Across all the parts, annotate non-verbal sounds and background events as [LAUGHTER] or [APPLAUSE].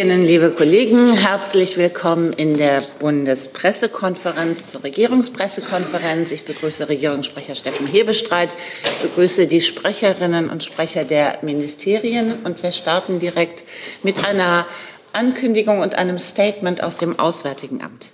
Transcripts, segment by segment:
Liebe Kollegen, herzlich willkommen in der Bundespressekonferenz zur Regierungspressekonferenz. Ich begrüße Regierungssprecher Steffen Hebestreit, begrüße die Sprecherinnen und Sprecher der Ministerien und wir starten direkt mit einer Ankündigung und einem Statement aus dem Auswärtigen Amt.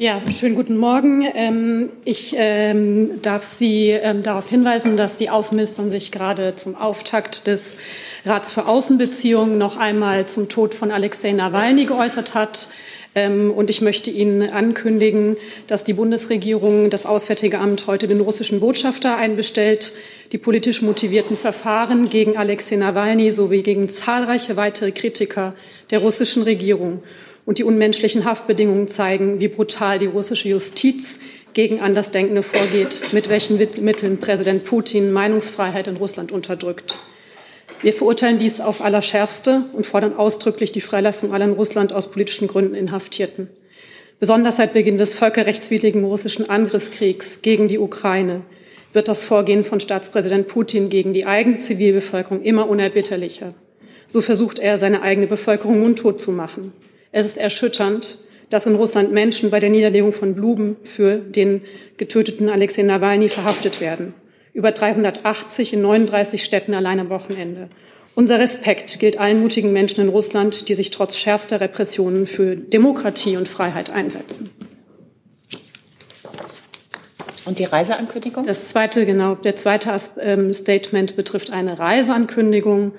Ja, schönen guten Morgen. Ähm, ich ähm, darf Sie ähm, darauf hinweisen, dass die Außenministerin sich gerade zum Auftakt des Rats für Außenbeziehungen noch einmal zum Tod von Alexei Nawalny geäußert hat. Und ich möchte Ihnen ankündigen, dass die Bundesregierung, das Auswärtige Amt heute den russischen Botschafter einbestellt, die politisch motivierten Verfahren gegen Alexei Nawalny sowie gegen zahlreiche weitere Kritiker der russischen Regierung und die unmenschlichen Haftbedingungen zeigen, wie brutal die russische Justiz gegen Andersdenkende vorgeht, mit welchen Mitteln Präsident Putin Meinungsfreiheit in Russland unterdrückt. Wir verurteilen dies auf allerschärfste und fordern ausdrücklich die Freilassung aller in Russland aus politischen Gründen Inhaftierten. Besonders seit Beginn des völkerrechtswidrigen russischen Angriffskriegs gegen die Ukraine wird das Vorgehen von Staatspräsident Putin gegen die eigene Zivilbevölkerung immer unerbitterlicher. So versucht er, seine eigene Bevölkerung mundtot zu machen. Es ist erschütternd, dass in Russland Menschen bei der Niederlegung von Blumen für den getöteten Alexei Nawalny verhaftet werden. Über 380 in 39 Städten allein am Wochenende. Unser Respekt gilt allen mutigen Menschen in Russland, die sich trotz schärfster Repressionen für Demokratie und Freiheit einsetzen. Und die Reiseankündigung? Das zweite, genau, der zweite ähm, Statement betrifft eine Reiseankündigung.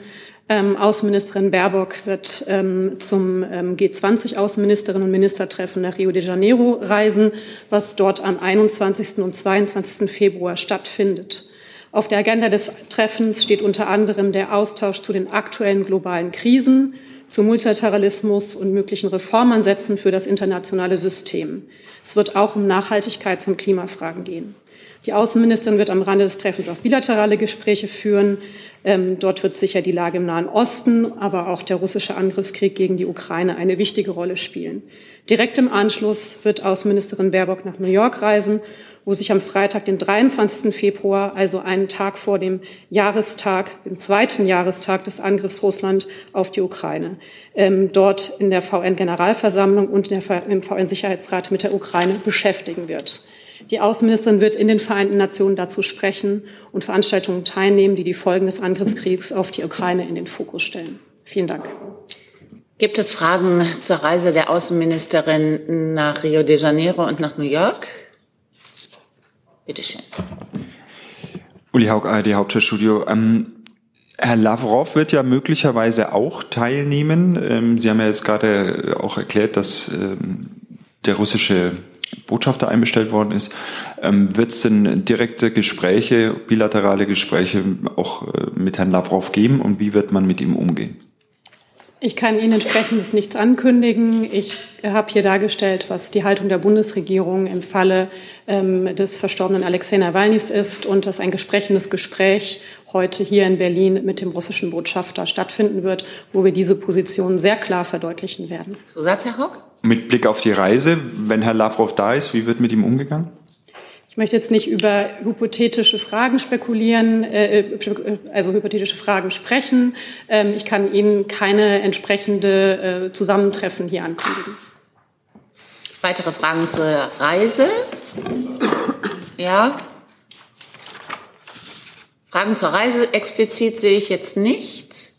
Ähm, Außenministerin Baerbock wird ähm, zum ähm, G20-Außenministerinnen und Ministertreffen nach Rio de Janeiro reisen, was dort am 21. und 22. Februar stattfindet. Auf der Agenda des Treffens steht unter anderem der Austausch zu den aktuellen globalen Krisen, zu Multilateralismus und möglichen Reformansätzen für das internationale System. Es wird auch um Nachhaltigkeits- und Klimafragen gehen. Die Außenministerin wird am Rande des Treffens auch bilaterale Gespräche führen. Ähm, dort wird sicher die Lage im Nahen Osten, aber auch der russische Angriffskrieg gegen die Ukraine eine wichtige Rolle spielen. Direkt im Anschluss wird Außenministerin Baerbock nach New York reisen, wo sich am Freitag, den 23. Februar, also einen Tag vor dem Jahrestag, dem zweiten Jahrestag des Angriffs Russland auf die Ukraine, ähm, dort in der VN-Generalversammlung und der, im VN-Sicherheitsrat mit der Ukraine beschäftigen wird. Die Außenministerin wird in den Vereinten Nationen dazu sprechen und Veranstaltungen teilnehmen, die die Folgen des Angriffskriegs auf die Ukraine in den Fokus stellen. Vielen Dank. Gibt es Fragen zur Reise der Außenministerin nach Rio de Janeiro und nach New York? Bitte schön. Uli Haug, ARD Hauptstadtstudio. Ähm, Herr Lavrov wird ja möglicherweise auch teilnehmen. Ähm, Sie haben ja jetzt gerade auch erklärt, dass ähm, der russische Botschafter einbestellt worden ist. Ähm, Wird es denn direkte Gespräche, bilaterale Gespräche auch äh, mit Herrn Lavrov geben und wie wird man mit ihm umgehen? Ich kann Ihnen entsprechendes nichts ankündigen. Ich habe hier dargestellt, was die Haltung der Bundesregierung im Falle ähm, des verstorbenen Alexei Nawalnys ist und dass ein gesprechendes Gespräch heute hier in Berlin mit dem russischen Botschafter stattfinden wird, wo wir diese Position sehr klar verdeutlichen werden. Zusatz, Herr Haug? Mit Blick auf die Reise, wenn Herr Lavrov da ist, wie wird mit ihm umgegangen? Ich möchte jetzt nicht über hypothetische Fragen spekulieren, äh, äh, also hypothetische Fragen sprechen. Ähm, ich kann Ihnen keine entsprechende äh, Zusammentreffen hier ankündigen. Weitere Fragen zur Reise? Ja. Fragen zur Reise explizit sehe ich jetzt nicht.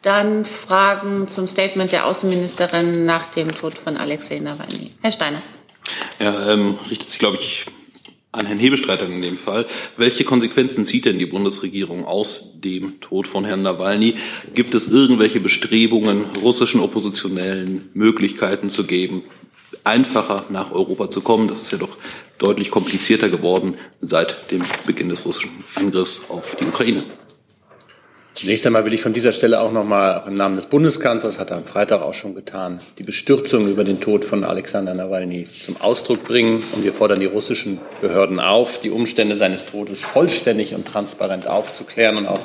Dann Fragen zum Statement der Außenministerin nach dem Tod von Alexei Nawalny. Herr Steiner. Ja, ähm, richtet sich, glaube ich, an Herrn Hebestreiter in dem Fall. Welche Konsequenzen zieht denn die Bundesregierung aus dem Tod von Herrn Nawalny? Gibt es irgendwelche Bestrebungen, russischen Oppositionellen Möglichkeiten zu geben, einfacher nach Europa zu kommen? Das ist ja doch deutlich komplizierter geworden seit dem Beginn des russischen Angriffs auf die Ukraine. Zunächst einmal will ich von dieser Stelle auch noch mal im Namen des Bundeskanzlers, hat er am Freitag auch schon getan, die Bestürzung über den Tod von Alexander Nawalny zum Ausdruck bringen. Und wir fordern die russischen Behörden auf, die Umstände seines Todes vollständig und transparent aufzuklären und auch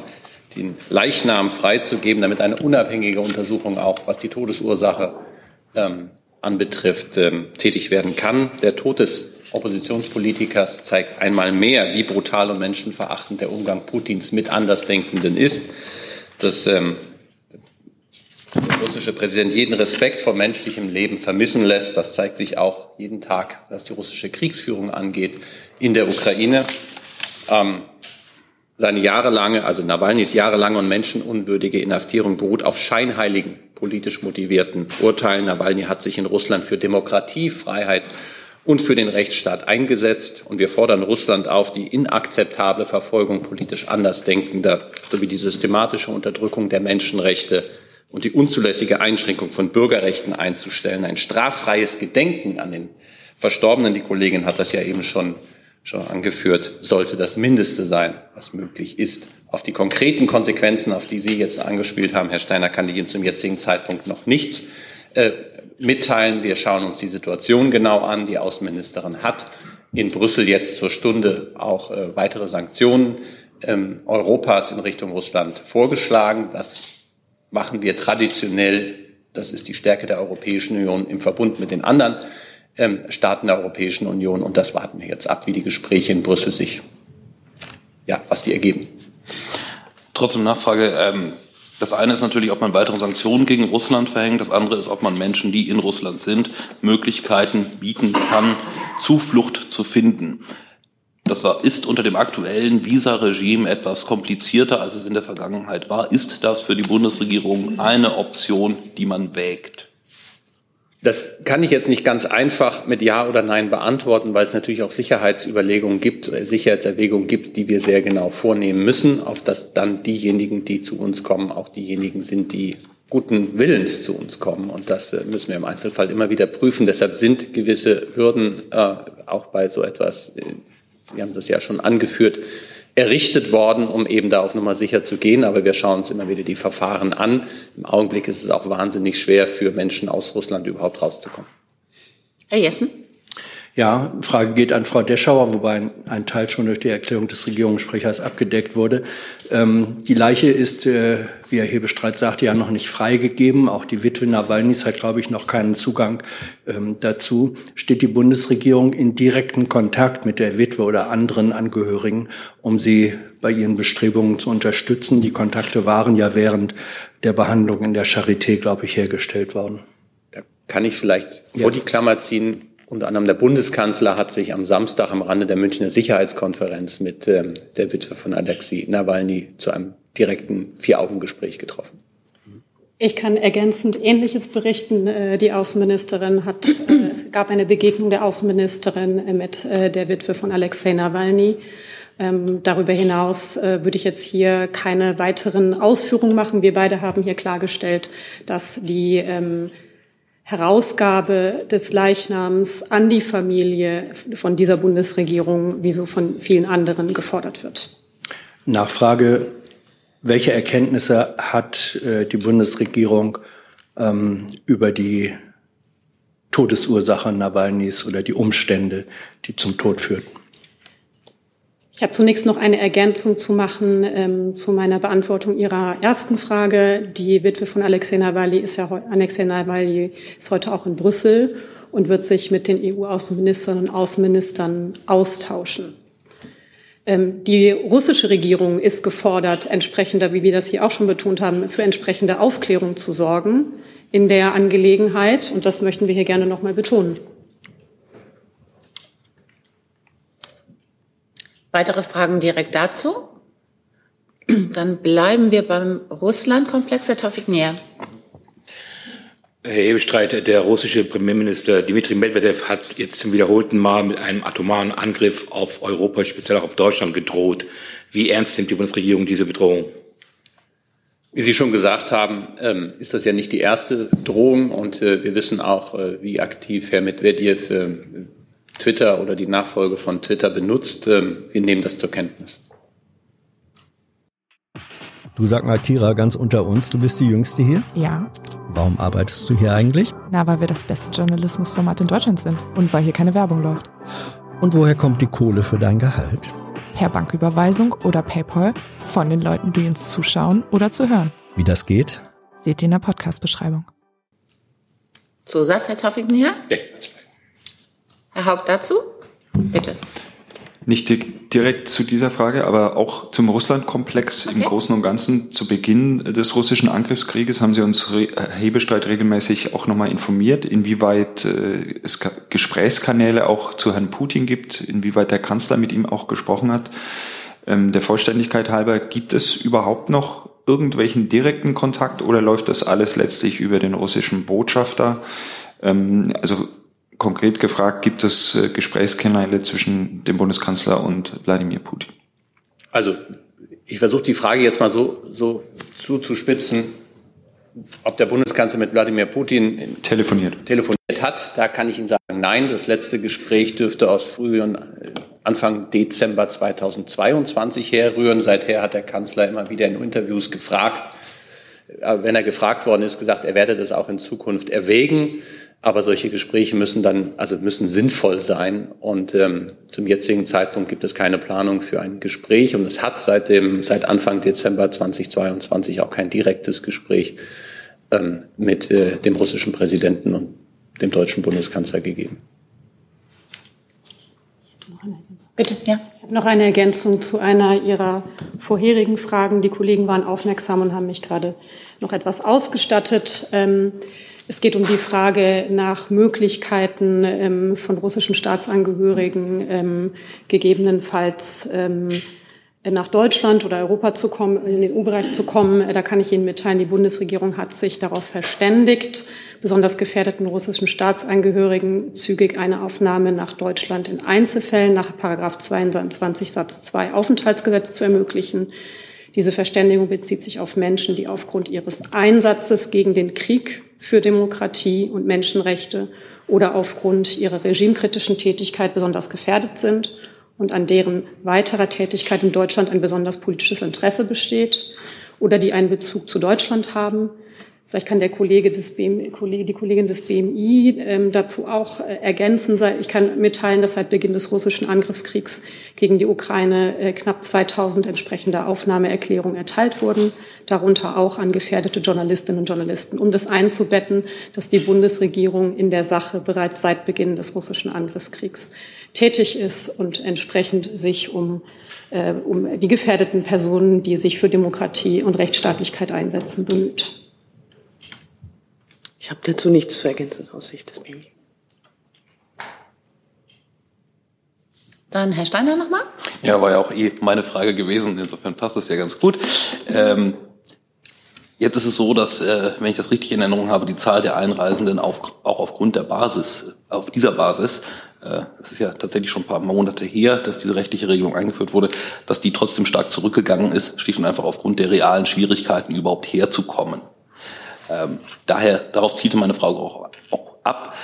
den Leichnam freizugeben, damit eine unabhängige Untersuchung auch, was die Todesursache ähm, anbetrifft, ähm, tätig werden kann. Der Tod des Oppositionspolitikers zeigt einmal mehr, wie brutal und menschenverachtend der Umgang Putins mit Andersdenkenden ist. Das ähm, russische Präsident jeden Respekt vor menschlichem Leben vermissen lässt. Das zeigt sich auch jeden Tag, was die russische Kriegsführung angeht in der Ukraine. Ähm, seine jahrelange, also Nawalnys jahrelange und menschenunwürdige Inhaftierung beruht auf scheinheiligen, politisch motivierten Urteilen. Nawalny hat sich in Russland für Demokratie, Freiheit und für den Rechtsstaat eingesetzt. Und wir fordern Russland auf, die inakzeptable Verfolgung politisch Andersdenkender sowie die systematische Unterdrückung der Menschenrechte und die unzulässige Einschränkung von Bürgerrechten einzustellen. Ein straffreies Gedenken an den Verstorbenen, die Kollegin hat das ja eben schon schon angeführt, sollte das Mindeste sein, was möglich ist. Auf die konkreten Konsequenzen, auf die Sie jetzt angespielt haben, Herr Steiner, kann ich Ihnen zum jetzigen Zeitpunkt noch nichts äh, mitteilen. Wir schauen uns die Situation genau an. Die Außenministerin hat in Brüssel jetzt zur Stunde auch äh, weitere Sanktionen ähm, Europas in Richtung Russland vorgeschlagen. Das machen wir traditionell. Das ist die Stärke der Europäischen Union im Verbund mit den anderen ähm, Staaten der Europäischen Union. Und das warten wir jetzt ab, wie die Gespräche in Brüssel sich, ja, was die ergeben. Trotzdem Nachfrage. Ähm, das eine ist natürlich, ob man weitere Sanktionen gegen Russland verhängt. Das andere ist, ob man Menschen, die in Russland sind, Möglichkeiten bieten kann, Zuflucht zu finden. Das war, ist unter dem aktuellen Visa-Regime etwas komplizierter, als es in der Vergangenheit war. Ist das für die Bundesregierung eine Option, die man wägt? Das kann ich jetzt nicht ganz einfach mit Ja oder Nein beantworten, weil es natürlich auch Sicherheitsüberlegungen gibt, äh, Sicherheitserwägungen gibt, die wir sehr genau vornehmen müssen, auf dass dann diejenigen, die zu uns kommen, auch diejenigen sind, die guten Willens zu uns kommen. Und das äh, müssen wir im Einzelfall immer wieder prüfen. Deshalb sind gewisse Hürden äh, auch bei so etwas, äh, wir haben das ja schon angeführt, errichtet worden, um eben da auf Nummer sicher zu gehen. Aber wir schauen uns immer wieder die Verfahren an. Im Augenblick ist es auch wahnsinnig schwer für Menschen aus Russland überhaupt rauszukommen. Herr Jessen? Ja, Frage geht an Frau Deschauer, wobei ein Teil schon durch die Erklärung des Regierungssprechers abgedeckt wurde. Ähm, die Leiche ist, äh, wie Herr Hebestreit sagte, ja noch nicht freigegeben. Auch die Witwe Nawalnys hat, glaube ich, noch keinen Zugang ähm, dazu. Steht die Bundesregierung in direkten Kontakt mit der Witwe oder anderen Angehörigen, um sie bei ihren Bestrebungen zu unterstützen? Die Kontakte waren ja während der Behandlung in der Charité, glaube ich, hergestellt worden. Da kann ich vielleicht ja. vor die Klammer ziehen unter anderem der Bundeskanzler hat sich am Samstag am Rande der Münchner Sicherheitskonferenz mit ähm, der Witwe von Alexei Nawalny zu einem direkten Vier-Augen-Gespräch getroffen. Ich kann ergänzend Ähnliches berichten. Äh, die Außenministerin hat, äh, es gab eine Begegnung der Außenministerin äh, mit der Witwe von Alexei Nawalny. Ähm, darüber hinaus würde ich jetzt hier keine weiteren Ausführungen machen. Wir beide haben hier klargestellt, dass die ähm, Herausgabe des Leichnams an die Familie von dieser Bundesregierung, wie so von vielen anderen gefordert wird. Nachfrage, welche Erkenntnisse hat äh, die Bundesregierung ähm, über die Todesursache Nawalnys oder die Umstände, die zum Tod führten? Ich habe zunächst noch eine Ergänzung zu machen ähm, zu meiner Beantwortung Ihrer ersten Frage. Die Witwe von Alexei Nawalny ist ja Alexei Nawalny ist heute auch in Brüssel und wird sich mit den EU-Außenministerinnen und Außenministern austauschen. Ähm, die russische Regierung ist gefordert, entsprechender, wie wir das hier auch schon betont haben, für entsprechende Aufklärung zu sorgen in der Angelegenheit. Und das möchten wir hier gerne noch mal betonen. Weitere Fragen direkt dazu? Dann bleiben wir beim Russland-Komplex. Herr Taufik näher. Herr Hebestreit, der russische Premierminister Dmitri Medvedev hat jetzt zum wiederholten Mal mit einem atomaren Angriff auf Europa, speziell auch auf Deutschland, gedroht. Wie ernst nimmt die Bundesregierung diese Bedrohung? Wie Sie schon gesagt haben, ähm, ist das ja nicht die erste Drohung und äh, wir wissen auch, äh, wie aktiv Herr Medvedev äh, Twitter oder die Nachfolge von Twitter benutzt. Ähm, wir nehmen das zur Kenntnis. Du sag mal, Kira, ganz unter uns, du bist die Jüngste hier? Ja. Warum arbeitest du hier eigentlich? Na, weil wir das beste Journalismusformat in Deutschland sind und weil hier keine Werbung läuft. Und woher kommt die Kohle für dein Gehalt? Per Banküberweisung oder PayPal von den Leuten, die uns zuschauen oder zu hören. Wie das geht? Seht ihr in der Podcast-Beschreibung. Zusatz, Herr Toffiken hier? Ja. Herr Haupt dazu? Bitte. Nicht direkt zu dieser Frage, aber auch zum Russland-Komplex okay. im Großen und Ganzen. Zu Beginn des russischen Angriffskrieges haben Sie uns Hebestreit regelmäßig auch nochmal informiert, inwieweit äh, es Gesprächskanäle auch zu Herrn Putin gibt, inwieweit der Kanzler mit ihm auch gesprochen hat. Ähm, der Vollständigkeit halber, gibt es überhaupt noch irgendwelchen direkten Kontakt oder läuft das alles letztlich über den russischen Botschafter? Ähm, also konkret gefragt, gibt es äh, Gesprächskanäle zwischen dem Bundeskanzler und Wladimir Putin? Also ich versuche die Frage jetzt mal so, so zuzuspitzen, ob der Bundeskanzler mit Wladimir Putin telefoniert. telefoniert hat. Da kann ich Ihnen sagen, nein, das letzte Gespräch dürfte aus früheren äh, Anfang Dezember 2022 herrühren. Seither hat der Kanzler immer wieder in Interviews gefragt, äh, wenn er gefragt worden ist, gesagt, er werde das auch in Zukunft erwägen. Aber solche Gespräche müssen dann, also müssen sinnvoll sein. Und ähm, zum jetzigen Zeitpunkt gibt es keine Planung für ein Gespräch. Und es hat seit dem, seit Anfang Dezember 2022 auch kein direktes Gespräch ähm, mit äh, dem russischen Präsidenten und dem deutschen Bundeskanzler gegeben. Bitte, ja. Ich habe noch eine Ergänzung zu einer Ihrer vorherigen Fragen. Die Kollegen waren aufmerksam und haben mich gerade noch etwas ausgestattet. Ähm, es geht um die Frage nach Möglichkeiten ähm, von russischen Staatsangehörigen ähm, gegebenenfalls ähm, nach Deutschland oder Europa zu kommen, in den EU-Bereich zu kommen. Da kann ich Ihnen mitteilen, die Bundesregierung hat sich darauf verständigt, besonders gefährdeten russischen Staatsangehörigen zügig eine Aufnahme nach Deutschland in Einzelfällen nach Paragraph 22 Satz 2 Aufenthaltsgesetz zu ermöglichen. Diese Verständigung bezieht sich auf Menschen, die aufgrund ihres Einsatzes gegen den Krieg für Demokratie und Menschenrechte oder aufgrund ihrer regimekritischen Tätigkeit besonders gefährdet sind und an deren weiterer Tätigkeit in Deutschland ein besonders politisches Interesse besteht oder die einen Bezug zu Deutschland haben, Vielleicht kann der Kollege des BMI, die Kollegin des BMI ähm, dazu auch äh, ergänzen. Ich kann mitteilen, dass seit Beginn des russischen Angriffskriegs gegen die Ukraine äh, knapp 2000 entsprechende Aufnahmeerklärungen erteilt wurden, darunter auch an gefährdete Journalistinnen und Journalisten, um das einzubetten, dass die Bundesregierung in der Sache bereits seit Beginn des russischen Angriffskriegs tätig ist und entsprechend sich um, äh, um die gefährdeten Personen, die sich für Demokratie und Rechtsstaatlichkeit einsetzen, bemüht. Ich habe dazu nichts zu ergänzen aus Sicht des BMI. Dann Herr Steiner nochmal. Ja, war ja auch eh meine Frage gewesen. Insofern passt das ja ganz gut. Ähm, jetzt ist es so, dass, äh, wenn ich das richtig in Erinnerung habe, die Zahl der Einreisenden auf, auch aufgrund der Basis, auf dieser Basis, äh, es ist ja tatsächlich schon ein paar Monate her, dass diese rechtliche Regelung eingeführt wurde, dass die trotzdem stark zurückgegangen ist, schlicht und einfach aufgrund der realen Schwierigkeiten überhaupt herzukommen. Ähm, daher, darauf zielte meine Frage auch, auch ab.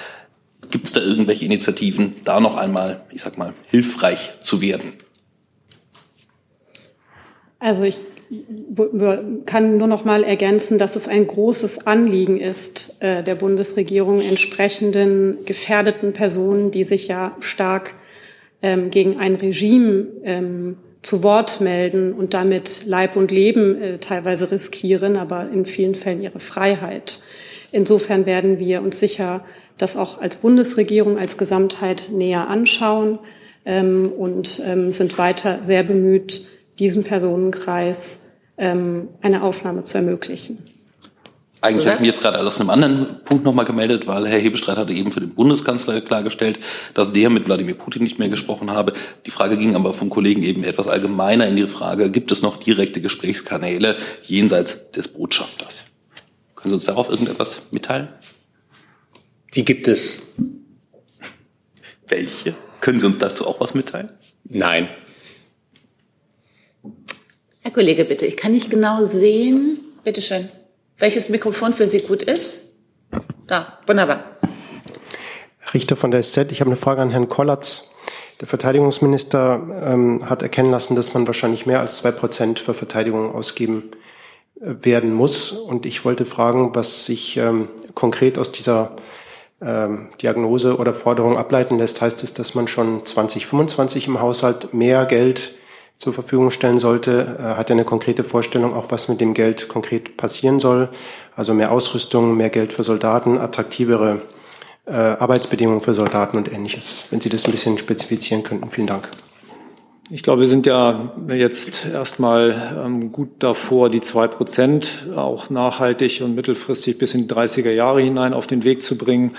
Gibt es da irgendwelche Initiativen, da noch einmal, ich sag mal, hilfreich zu werden? Also ich kann nur noch mal ergänzen, dass es ein großes Anliegen ist äh, der Bundesregierung, entsprechenden gefährdeten Personen, die sich ja stark ähm, gegen ein Regime ähm, zu Wort melden und damit Leib und Leben äh, teilweise riskieren, aber in vielen Fällen ihre Freiheit. Insofern werden wir uns sicher das auch als Bundesregierung als Gesamtheit näher anschauen ähm, und ähm, sind weiter sehr bemüht, diesem Personenkreis ähm, eine Aufnahme zu ermöglichen. Eigentlich habe ich mich jetzt gerade aus einem anderen Punkt nochmal gemeldet, weil Herr Hebestreit hatte eben für den Bundeskanzler klargestellt, dass der mit Wladimir Putin nicht mehr gesprochen habe. Die Frage ging aber vom Kollegen eben etwas allgemeiner in die Frage, gibt es noch direkte Gesprächskanäle jenseits des Botschafters? Können Sie uns darauf irgendetwas mitteilen? Die gibt es. Welche? Können Sie uns dazu auch was mitteilen? Nein. Herr Kollege, bitte, ich kann nicht genau sehen. Bitte schön welches Mikrofon für Sie gut ist. Da, wunderbar. Richter von der SZ, ich habe eine Frage an Herrn Kollatz. Der Verteidigungsminister ähm, hat erkennen lassen, dass man wahrscheinlich mehr als zwei Prozent für Verteidigung ausgeben äh, werden muss. Und ich wollte fragen, was sich ähm, konkret aus dieser ähm, Diagnose oder Forderung ableiten lässt. Heißt es, dass man schon 2025 im Haushalt mehr Geld zur Verfügung stellen sollte. Äh, hat er eine konkrete Vorstellung, auch was mit dem Geld konkret passieren soll? Also mehr Ausrüstung, mehr Geld für Soldaten, attraktivere äh, Arbeitsbedingungen für Soldaten und ähnliches. Wenn Sie das ein bisschen spezifizieren könnten. Vielen Dank. Ich glaube, wir sind ja jetzt erstmal ähm, gut davor, die zwei Prozent auch nachhaltig und mittelfristig bis in die 30er Jahre hinein auf den Weg zu bringen.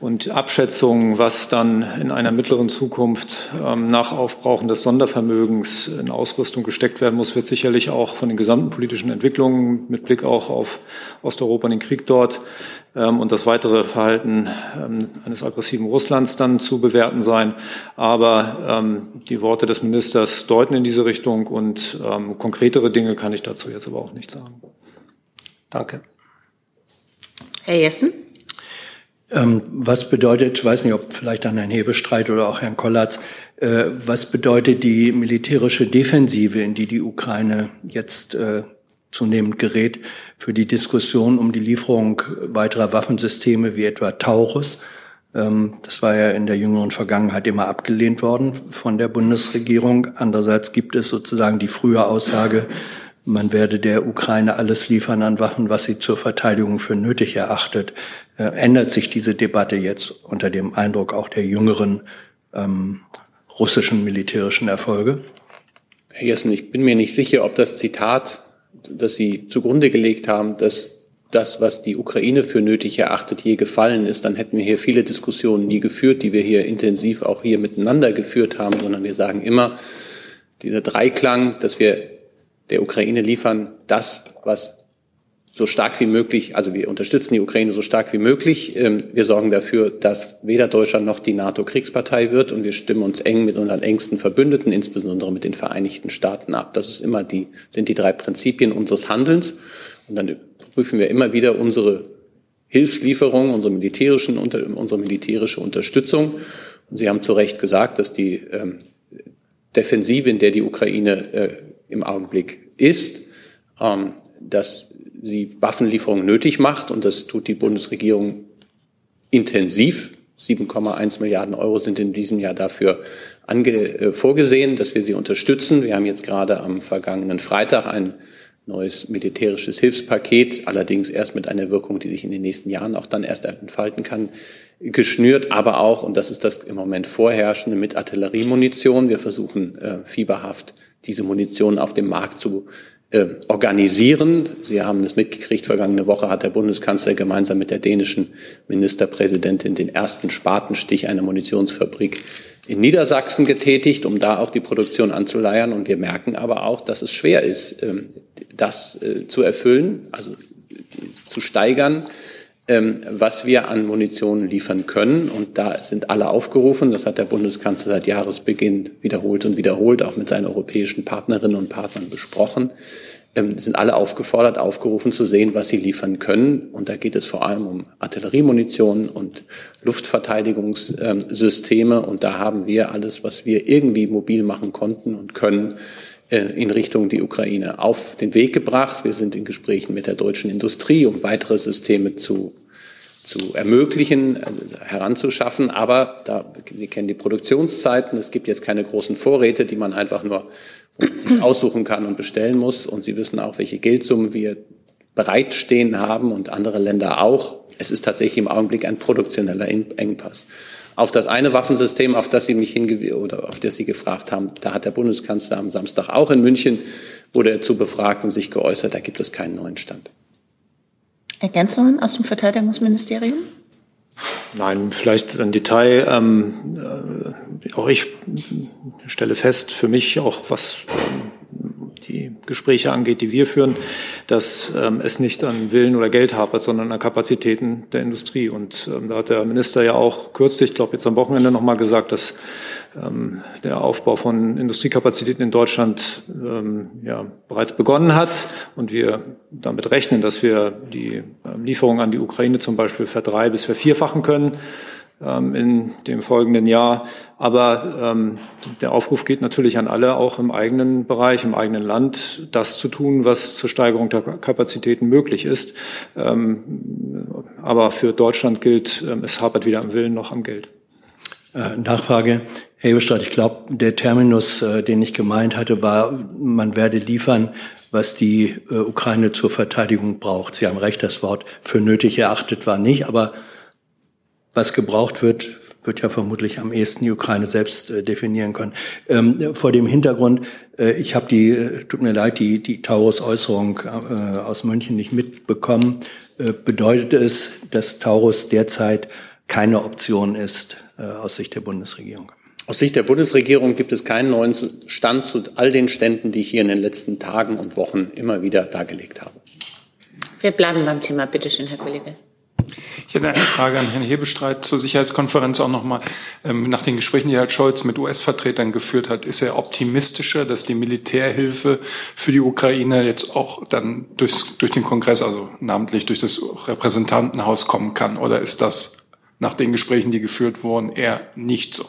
Und Abschätzungen, was dann in einer mittleren Zukunft ähm, nach Aufbrauchen des Sondervermögens in Ausrüstung gesteckt werden muss, wird sicherlich auch von den gesamten politischen Entwicklungen mit Blick auch auf Osteuropa und den Krieg dort und das weitere Verhalten ähm, eines aggressiven Russlands dann zu bewerten sein. Aber ähm, die Worte des Ministers deuten in diese Richtung und ähm, konkretere Dinge kann ich dazu jetzt aber auch nicht sagen. Danke. Herr Jessen? Ähm, was bedeutet, weiß nicht, ob vielleicht an Herrn Hebestreit oder auch Herrn Kollatz, äh, was bedeutet die militärische Defensive, in die die Ukraine jetzt äh, zunehmend gerät für die Diskussion um die Lieferung weiterer Waffensysteme wie etwa Taurus. Ähm, das war ja in der jüngeren Vergangenheit immer abgelehnt worden von der Bundesregierung. Andererseits gibt es sozusagen die frühe Aussage, man werde der Ukraine alles liefern an Waffen, was sie zur Verteidigung für nötig erachtet. Äh, ändert sich diese Debatte jetzt unter dem Eindruck auch der jüngeren ähm, russischen militärischen Erfolge? Herr Jessen, ich bin mir nicht sicher, ob das Zitat das Sie zugrunde gelegt haben, dass das, was die Ukraine für nötig erachtet, je gefallen ist, dann hätten wir hier viele Diskussionen nie geführt, die wir hier intensiv auch hier miteinander geführt haben, sondern wir sagen immer, dieser Dreiklang, dass wir der Ukraine liefern, das, was so stark wie möglich, also wir unterstützen die Ukraine so stark wie möglich. Ähm, wir sorgen dafür, dass weder Deutschland noch die NATO Kriegspartei wird und wir stimmen uns eng mit unseren engsten Verbündeten, insbesondere mit den Vereinigten Staaten ab. Das ist immer die, sind die drei Prinzipien unseres Handelns. Und dann prüfen wir immer wieder unsere Hilfslieferungen, unsere militärischen, unsere militärische Unterstützung. Und Sie haben zu Recht gesagt, dass die ähm, Defensive, in der die Ukraine äh, im Augenblick ist, ähm, dass sie Waffenlieferungen nötig macht. Und das tut die Bundesregierung intensiv. 7,1 Milliarden Euro sind in diesem Jahr dafür ange, äh, vorgesehen, dass wir sie unterstützen. Wir haben jetzt gerade am vergangenen Freitag ein neues militärisches Hilfspaket, allerdings erst mit einer Wirkung, die sich in den nächsten Jahren auch dann erst entfalten kann, geschnürt, aber auch, und das ist das im Moment vorherrschende, mit Artilleriemunition. Wir versuchen äh, fieberhaft diese Munition auf dem Markt zu äh, organisieren. Sie haben es mitgekriegt, vergangene Woche hat der Bundeskanzler gemeinsam mit der dänischen Ministerpräsidentin den ersten Spatenstich einer Munitionsfabrik in Niedersachsen getätigt, um da auch die Produktion anzuleiern. Und wir merken aber auch, dass es schwer ist, ähm, das äh, zu erfüllen, also zu steigern was wir an Munition liefern können. Und da sind alle aufgerufen. Das hat der Bundeskanzler seit Jahresbeginn wiederholt und wiederholt, auch mit seinen europäischen Partnerinnen und Partnern besprochen. Ähm, sind alle aufgefordert, aufgerufen zu sehen, was sie liefern können. Und da geht es vor allem um Artilleriemunition und Luftverteidigungssysteme. Und da haben wir alles, was wir irgendwie mobil machen konnten und können, in Richtung die Ukraine auf den Weg gebracht. Wir sind in Gesprächen mit der deutschen Industrie, um weitere Systeme zu, zu ermöglichen, äh, heranzuschaffen. Aber da, Sie kennen die Produktionszeiten. Es gibt jetzt keine großen Vorräte, die man einfach nur aussuchen kann und bestellen muss. Und Sie wissen auch, welche Geldsummen wir bereitstehen haben und andere Länder auch. Es ist tatsächlich im Augenblick ein produktioneller Engpass. Auf das eine Waffensystem, auf das Sie mich hingewiesen oder auf das Sie gefragt haben, da hat der Bundeskanzler am Samstag auch in München, wurde er zu befragt und sich geäußert, da gibt es keinen neuen Stand. Ergänzungen aus dem Verteidigungsministerium? Nein, vielleicht ein Detail. Ähm, äh, auch ich stelle fest, für mich auch was ähm, Gespräche angeht, die wir führen, dass ähm, es nicht an Willen oder Geld hapert, sondern an Kapazitäten der Industrie. Und ähm, da hat der Minister ja auch kürzlich, ich glaube jetzt am Wochenende nochmal gesagt, dass ähm, der Aufbau von Industriekapazitäten in Deutschland ähm, ja, bereits begonnen hat und wir damit rechnen, dass wir die ähm, Lieferung an die Ukraine zum Beispiel verdrei- bis vervierfachen können in dem folgenden Jahr. Aber ähm, der Aufruf geht natürlich an alle, auch im eigenen Bereich, im eigenen Land, das zu tun, was zur Steigerung der Kapazitäten möglich ist. Ähm, aber für Deutschland gilt, ähm, es hapert weder am Willen noch am Geld. Äh, Nachfrage. Herr Eberstadt, ich glaube, der Terminus, äh, den ich gemeint hatte, war, man werde liefern, was die äh, Ukraine zur Verteidigung braucht. Sie haben recht, das Wort für nötig erachtet war nicht, aber was gebraucht wird, wird ja vermutlich am ehesten die Ukraine selbst äh, definieren können. Ähm, vor dem Hintergrund, äh, ich habe die, äh, tut mir leid, die, die Taurus-Äußerung äh, aus München nicht mitbekommen. Äh, bedeutet es, dass Taurus derzeit keine Option ist äh, aus Sicht der Bundesregierung? Aus Sicht der Bundesregierung gibt es keinen neuen Stand zu all den Ständen, die ich hier in den letzten Tagen und Wochen immer wieder dargelegt habe. Wir bleiben beim Thema. Bitte schön, Herr Kollege. Ich hätte eine Frage an Herrn Hebestreit zur Sicherheitskonferenz auch nochmal. Ähm, nach den Gesprächen, die Herr Scholz mit US-Vertretern geführt hat, ist er optimistischer, dass die Militärhilfe für die Ukraine jetzt auch dann durchs, durch den Kongress, also namentlich durch das Repräsentantenhaus kommen kann? Oder ist das nach den Gesprächen, die geführt wurden, eher nicht so?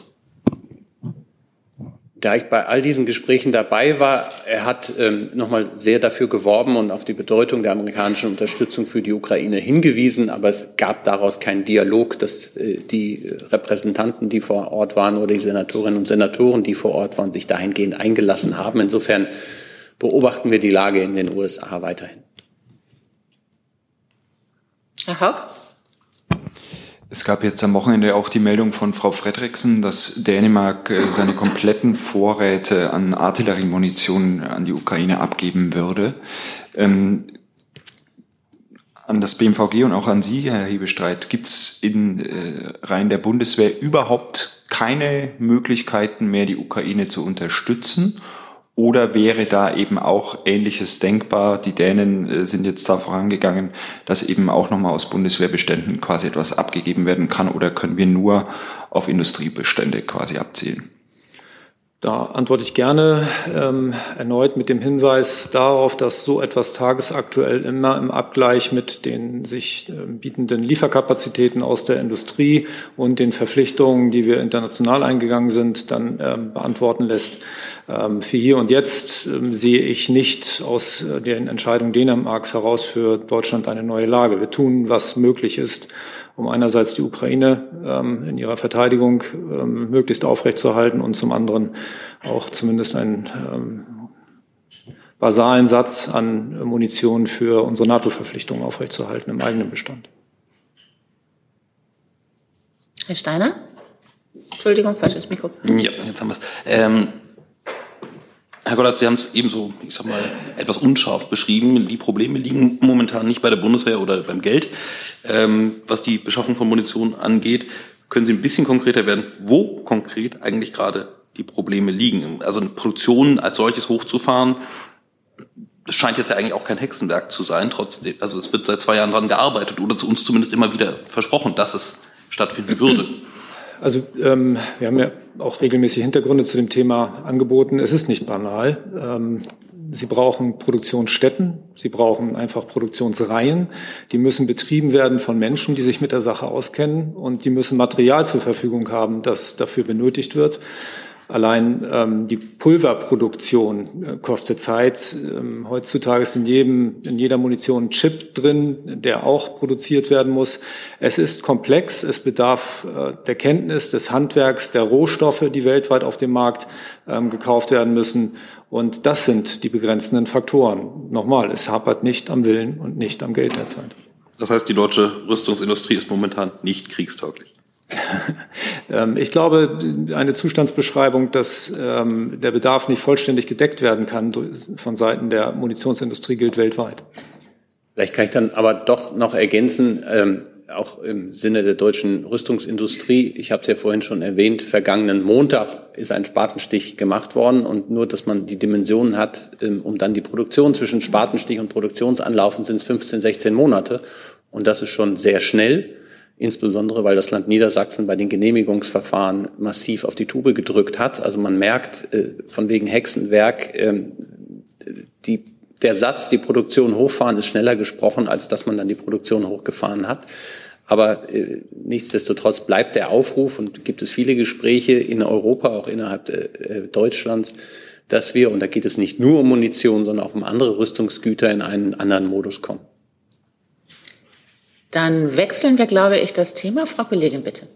Da ich bei all diesen Gesprächen dabei war, er hat ähm, nochmal sehr dafür geworben und auf die Bedeutung der amerikanischen Unterstützung für die Ukraine hingewiesen, aber es gab daraus keinen Dialog, dass äh, die Repräsentanten, die vor Ort waren oder die Senatorinnen und Senatoren, die vor Ort waren, sich dahingehend eingelassen haben. Insofern beobachten wir die Lage in den USA weiterhin. Herr Haug? Es gab jetzt am Wochenende auch die Meldung von Frau Fredriksen, dass Dänemark äh, seine kompletten Vorräte an Artilleriemunition an die Ukraine abgeben würde. Ähm, an das BMVG und auch an Sie, Herr Hebestreit, gibt es in äh, Reihen der Bundeswehr überhaupt keine Möglichkeiten mehr, die Ukraine zu unterstützen? Oder wäre da eben auch Ähnliches denkbar? Die Dänen äh, sind jetzt da vorangegangen, dass eben auch nochmal aus Bundeswehrbeständen quasi etwas abgegeben werden kann. Oder können wir nur auf Industriebestände quasi abzielen? Da antworte ich gerne ähm, erneut mit dem Hinweis darauf, dass so etwas tagesaktuell immer im Abgleich mit den sich äh, bietenden Lieferkapazitäten aus der Industrie und den Verpflichtungen, die wir international eingegangen sind, dann ähm, beantworten lässt. Ähm, für hier und jetzt ähm, sehe ich nicht aus äh, den Entscheidungen Dänemarks heraus für Deutschland eine neue Lage. Wir tun, was möglich ist um einerseits die Ukraine ähm, in ihrer Verteidigung ähm, möglichst aufrechtzuerhalten und zum anderen auch zumindest einen ähm, basalen Satz an Munition für unsere NATO-Verpflichtungen aufrechtzuerhalten im eigenen Bestand. Herr Steiner? Entschuldigung, falsches Mikro. Ja, jetzt haben wir es. Herr Goddard, Sie haben es ebenso, ich sag mal, etwas unscharf beschrieben. Die Probleme liegen momentan nicht bei der Bundeswehr oder beim Geld, ähm, was die Beschaffung von Munition angeht. Können Sie ein bisschen konkreter werden, wo konkret eigentlich gerade die Probleme liegen? Also eine Produktion als solches hochzufahren, das scheint jetzt ja eigentlich auch kein Hexenwerk zu sein. Trotzdem, also es wird seit zwei Jahren daran gearbeitet oder zu uns zumindest immer wieder versprochen, dass es stattfinden würde. [CLEARS THROAT] Also ähm, wir haben ja auch regelmäßig Hintergründe zu dem Thema angeboten. Es ist nicht banal. Ähm, Sie brauchen Produktionsstätten, Sie brauchen einfach Produktionsreihen. Die müssen betrieben werden von Menschen, die sich mit der Sache auskennen und die müssen Material zur Verfügung haben, das dafür benötigt wird. Allein ähm, die Pulverproduktion äh, kostet Zeit. Ähm, heutzutage ist in, jedem, in jeder Munition ein Chip drin, der auch produziert werden muss. Es ist komplex. Es bedarf äh, der Kenntnis, des Handwerks, der Rohstoffe, die weltweit auf dem Markt ähm, gekauft werden müssen. Und das sind die begrenzenden Faktoren. Nochmal, es hapert nicht am Willen und nicht am Geld derzeit. Das heißt, die deutsche Rüstungsindustrie ist momentan nicht kriegstauglich. Ähm, ich glaube, eine Zustandsbeschreibung, dass ähm, der Bedarf nicht vollständig gedeckt werden kann von Seiten der Munitionsindustrie gilt weltweit. Vielleicht kann ich dann aber doch noch ergänzen, ähm, auch im Sinne der deutschen Rüstungsindustrie. Ich habe es ja vorhin schon erwähnt, vergangenen Montag ist ein Spatenstich gemacht worden und nur, dass man die Dimensionen hat, um dann die Produktion zwischen Spatenstich und Produktionsanlaufen sind es 15, 16 Monate und das ist schon sehr schnell insbesondere weil das Land Niedersachsen bei den Genehmigungsverfahren massiv auf die Tube gedrückt hat. Also man merkt äh, von wegen Hexenwerk, äh, die, der Satz, die Produktion hochfahren, ist schneller gesprochen, als dass man dann die Produktion hochgefahren hat. Aber äh, nichtsdestotrotz bleibt der Aufruf und gibt es viele Gespräche in Europa, auch innerhalb äh, Deutschlands, dass wir, und da geht es nicht nur um Munition, sondern auch um andere Rüstungsgüter in einen anderen Modus kommen. Dann wechseln wir, glaube ich, das Thema. Frau Kollegin, bitte.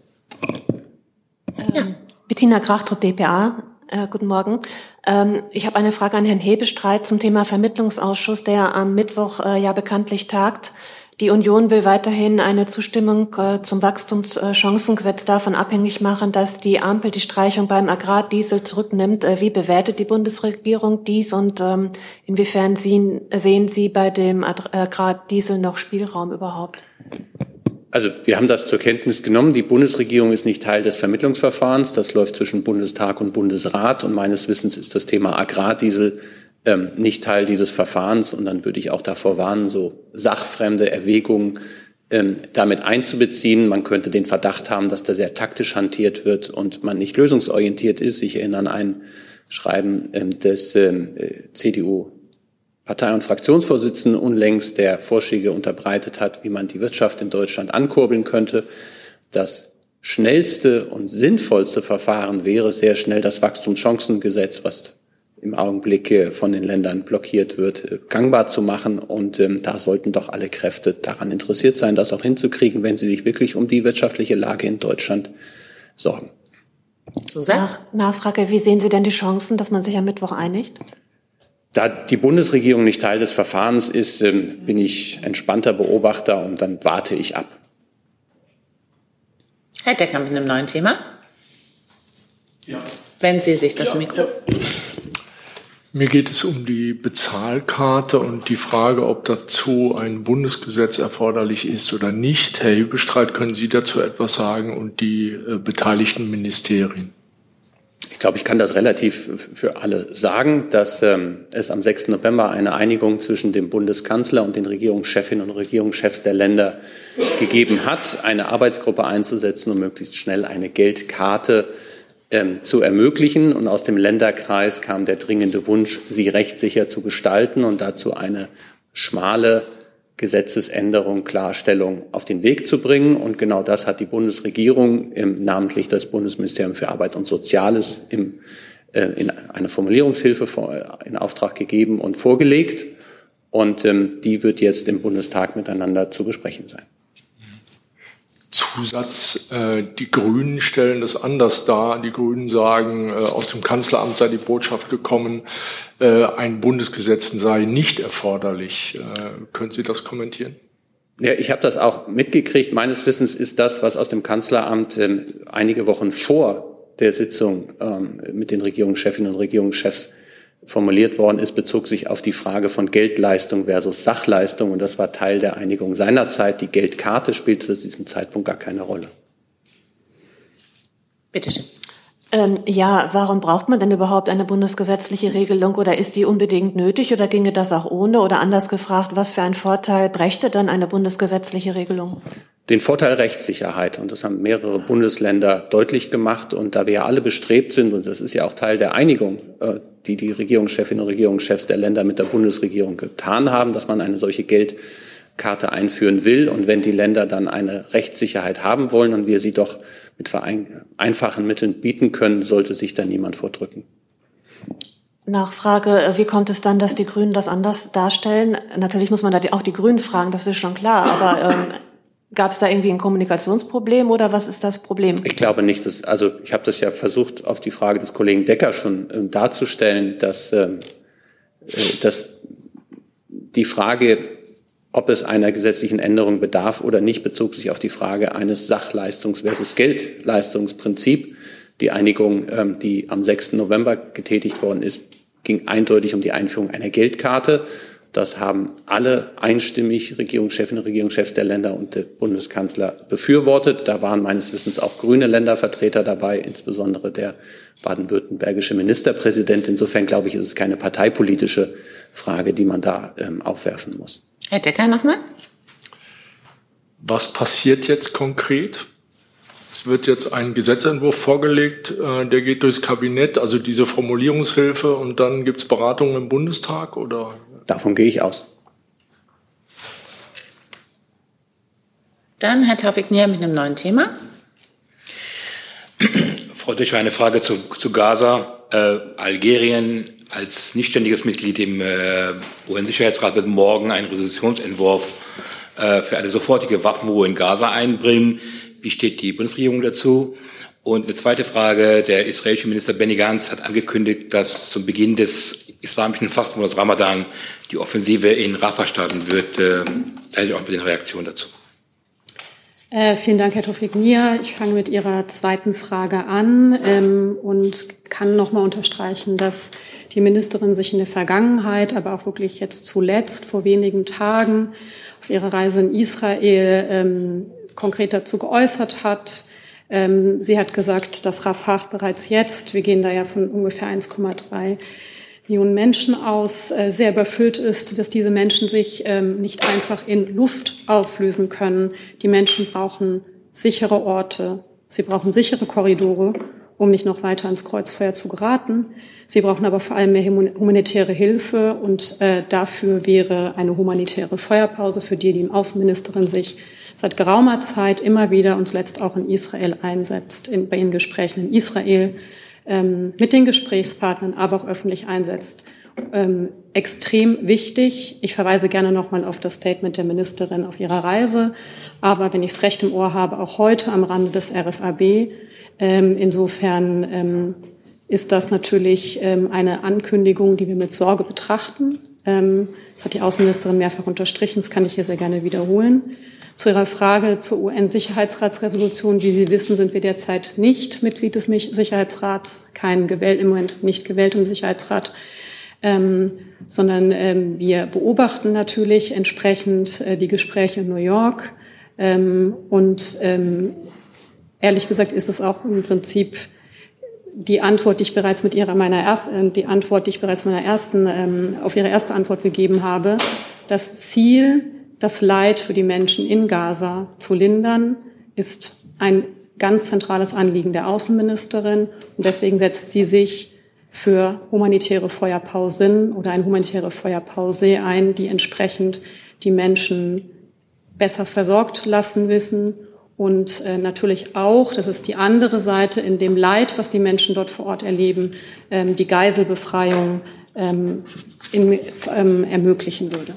Ähm, ja. Bettina Krachtrott, dpa. Äh, guten Morgen. Ähm, ich habe eine Frage an Herrn Hebestreit zum Thema Vermittlungsausschuss, der am Mittwoch äh, ja bekanntlich tagt. Die Union will weiterhin eine Zustimmung äh, zum Wachstumschancengesetz davon abhängig machen, dass die Ampel die Streichung beim Agrardiesel zurücknimmt. Äh, wie bewertet die Bundesregierung dies und ähm, inwiefern sehen Sie bei dem Agrardiesel noch Spielraum überhaupt? Also wir haben das zur Kenntnis genommen. Die Bundesregierung ist nicht Teil des Vermittlungsverfahrens. Das läuft zwischen Bundestag und Bundesrat. Und meines Wissens ist das Thema Agrardiesel ähm, nicht Teil dieses Verfahrens. Und dann würde ich auch davor warnen, so sachfremde Erwägungen ähm, damit einzubeziehen. Man könnte den Verdacht haben, dass da sehr taktisch hantiert wird und man nicht lösungsorientiert ist. Ich erinnere an ein Schreiben ähm, des ähm, äh, CDU Partei- und Fraktionsvorsitzenden unlängst, der Vorschläge unterbreitet hat, wie man die Wirtschaft in Deutschland ankurbeln könnte. Das schnellste und sinnvollste Verfahren wäre sehr schnell das Wachstumschancengesetz, was im Augenblick äh, von den Ländern blockiert wird, äh, gangbar zu machen. Und ähm, da sollten doch alle Kräfte daran interessiert sein, das auch hinzukriegen, wenn sie sich wirklich um die wirtschaftliche Lage in Deutschland sorgen. Nach, Nachfrage, wie sehen Sie denn die Chancen, dass man sich am Mittwoch einigt? Da die Bundesregierung nicht Teil des Verfahrens ist, ähm, bin ich entspannter Beobachter und dann warte ich ab. Herr Decker mit einem neuen Thema. Ja. Wenn Sie sich das ja, Mikro. Ja. Mir geht es um die Bezahlkarte und die Frage, ob dazu ein Bundesgesetz erforderlich ist oder nicht. Herr Hebestreit, können Sie dazu etwas sagen und die äh, beteiligten Ministerien? Ich glaube, ich kann das relativ für alle sagen, dass ähm, es am 6. November eine Einigung zwischen dem Bundeskanzler und den Regierungschefinnen und Regierungschefs der Länder gegeben hat, eine Arbeitsgruppe einzusetzen, um möglichst schnell eine Geldkarte ähm, zu ermöglichen. Und aus dem Länderkreis kam der dringende Wunsch, sie rechtssicher zu gestalten und dazu eine schmale Gesetzesänderung, Klarstellung auf den Weg zu bringen. Und genau das hat die Bundesregierung, im, namentlich das Bundesministerium für Arbeit und Soziales, im, äh, in eine Formulierungshilfe vor, in Auftrag gegeben und vorgelegt. Und ähm, die wird jetzt im Bundestag miteinander zu besprechen sein. Zusatz, äh, die Grünen stellen das anders dar. Die Grünen sagen, äh, aus dem Kanzleramt sei die Botschaft gekommen, äh, ein Bundesgesetz sei nicht erforderlich. Äh, können Sie das kommentieren? Ja, ich habe das auch mitgekriegt. Meines Wissens ist das, was aus dem Kanzleramt ähm, einige Wochen vor der Sitzung ähm, mit den Regierungschefinnen und Regierungschefs formuliert worden ist, bezog sich auf die Frage von Geldleistung versus Sachleistung. Und das war Teil der Einigung seinerzeit. Die Geldkarte spielt zu diesem Zeitpunkt gar keine Rolle. Bitte schön. Ähm, ja, warum braucht man denn überhaupt eine bundesgesetzliche Regelung oder ist die unbedingt nötig oder ginge das auch ohne? Oder anders gefragt, was für einen Vorteil brächte dann eine bundesgesetzliche Regelung? Den Vorteil Rechtssicherheit. Und das haben mehrere Bundesländer deutlich gemacht. Und da wir ja alle bestrebt sind, und das ist ja auch Teil der Einigung, äh, die die Regierungschefinnen und Regierungschefs der Länder mit der Bundesregierung getan haben, dass man eine solche Geldkarte einführen will. Und wenn die Länder dann eine Rechtssicherheit haben wollen und wir sie doch mit einfachen Mitteln bieten können, sollte sich da niemand vordrücken. Nachfrage, wie kommt es dann, dass die Grünen das anders darstellen? Natürlich muss man da auch die Grünen fragen, das ist schon klar, aber [LAUGHS] ähm, Gab es da irgendwie ein Kommunikationsproblem oder was ist das Problem? Ich glaube nicht. Dass, also ich habe das ja versucht, auf die Frage des Kollegen Decker schon äh, darzustellen, dass, ähm, äh, dass die Frage, ob es einer gesetzlichen Änderung bedarf oder nicht, bezog sich auf die Frage eines Sachleistungs- versus Geldleistungsprinzip. Die Einigung, ähm, die am 6. November getätigt worden ist, ging eindeutig um die Einführung einer Geldkarte. Das haben alle einstimmig Regierungschefinnen und Regierungschefs der Länder und der Bundeskanzler befürwortet. Da waren meines Wissens auch grüne Ländervertreter dabei, insbesondere der baden-württembergische Ministerpräsident. Insofern glaube ich, ist es keine parteipolitische Frage, die man da ähm, aufwerfen muss. Herr Decker nochmal. Was passiert jetzt konkret? Es wird jetzt ein Gesetzentwurf vorgelegt, äh, der geht durchs Kabinett, also diese Formulierungshilfe, und dann gibt es Beratungen im Bundestag oder Davon gehe ich aus. Dann Herr Taufik Nier mit einem neuen Thema. Frau Discher, eine Frage zu, zu Gaza. Äh, Algerien als nichtständiges Mitglied im äh, UN-Sicherheitsrat wird morgen einen Resolutionsentwurf äh, für eine sofortige Waffenruhe in Gaza einbringen. Wie steht die Bundesregierung dazu? Und eine zweite Frage. Der israelische Minister Benny Gantz hat angekündigt, dass zum Beginn des islamischen Fastenmonats Ramadan die Offensive in Rafah starten wird. Äh, da hätte ich auch mit den Reaktionen dazu. Äh, vielen Dank, Herr Tofik Nia. Ich fange mit Ihrer zweiten Frage an ähm, und kann noch mal unterstreichen, dass die Ministerin sich in der Vergangenheit, aber auch wirklich jetzt zuletzt vor wenigen Tagen auf ihrer Reise in Israel ähm, konkret dazu geäußert hat. Ähm, sie hat gesagt, dass Rafah bereits jetzt, wir gehen da ja von ungefähr 1,3 Millionen Menschen aus, äh, sehr überfüllt ist, dass diese Menschen sich ähm, nicht einfach in Luft auflösen können. Die Menschen brauchen sichere Orte, sie brauchen sichere Korridore, um nicht noch weiter ins Kreuzfeuer zu geraten. Sie brauchen aber vor allem mehr humanitäre Hilfe und äh, dafür wäre eine humanitäre Feuerpause, für die die Außenministerin sich seit geraumer Zeit immer wieder und zuletzt auch in Israel einsetzt, in, bei ihren Gesprächen in Israel ähm, mit den Gesprächspartnern, aber auch öffentlich einsetzt. Ähm, extrem wichtig. Ich verweise gerne nochmal auf das Statement der Ministerin auf ihrer Reise, aber wenn ich es recht im Ohr habe, auch heute am Rande des RFAB. Ähm, insofern ähm, ist das natürlich ähm, eine Ankündigung, die wir mit Sorge betrachten. Ähm, das hat die Außenministerin mehrfach unterstrichen, das kann ich hier sehr gerne wiederholen. Zu Ihrer Frage zur UN-Sicherheitsratsresolution. Wie Sie wissen, sind wir derzeit nicht Mitglied des Sicherheitsrats, kein gewählt, im Moment nicht gewählt im Sicherheitsrat, ähm, sondern ähm, wir beobachten natürlich entsprechend äh, die Gespräche in New York. Ähm, und ähm, ehrlich gesagt ist es auch im Prinzip die Antwort, die ich bereits mit ihrer meiner ersten, die Antwort, die ich bereits meiner ersten ähm, auf ihre erste Antwort gegeben habe. Das Ziel das Leid für die Menschen in Gaza zu lindern, ist ein ganz zentrales Anliegen der Außenministerin. Und deswegen setzt sie sich für humanitäre Feuerpausen oder eine humanitäre Feuerpause ein, die entsprechend die Menschen besser versorgt lassen wissen und äh, natürlich auch, das ist die andere Seite, in dem Leid, was die Menschen dort vor Ort erleben, ähm, die Geiselbefreiung ähm, in, ähm, ermöglichen würde.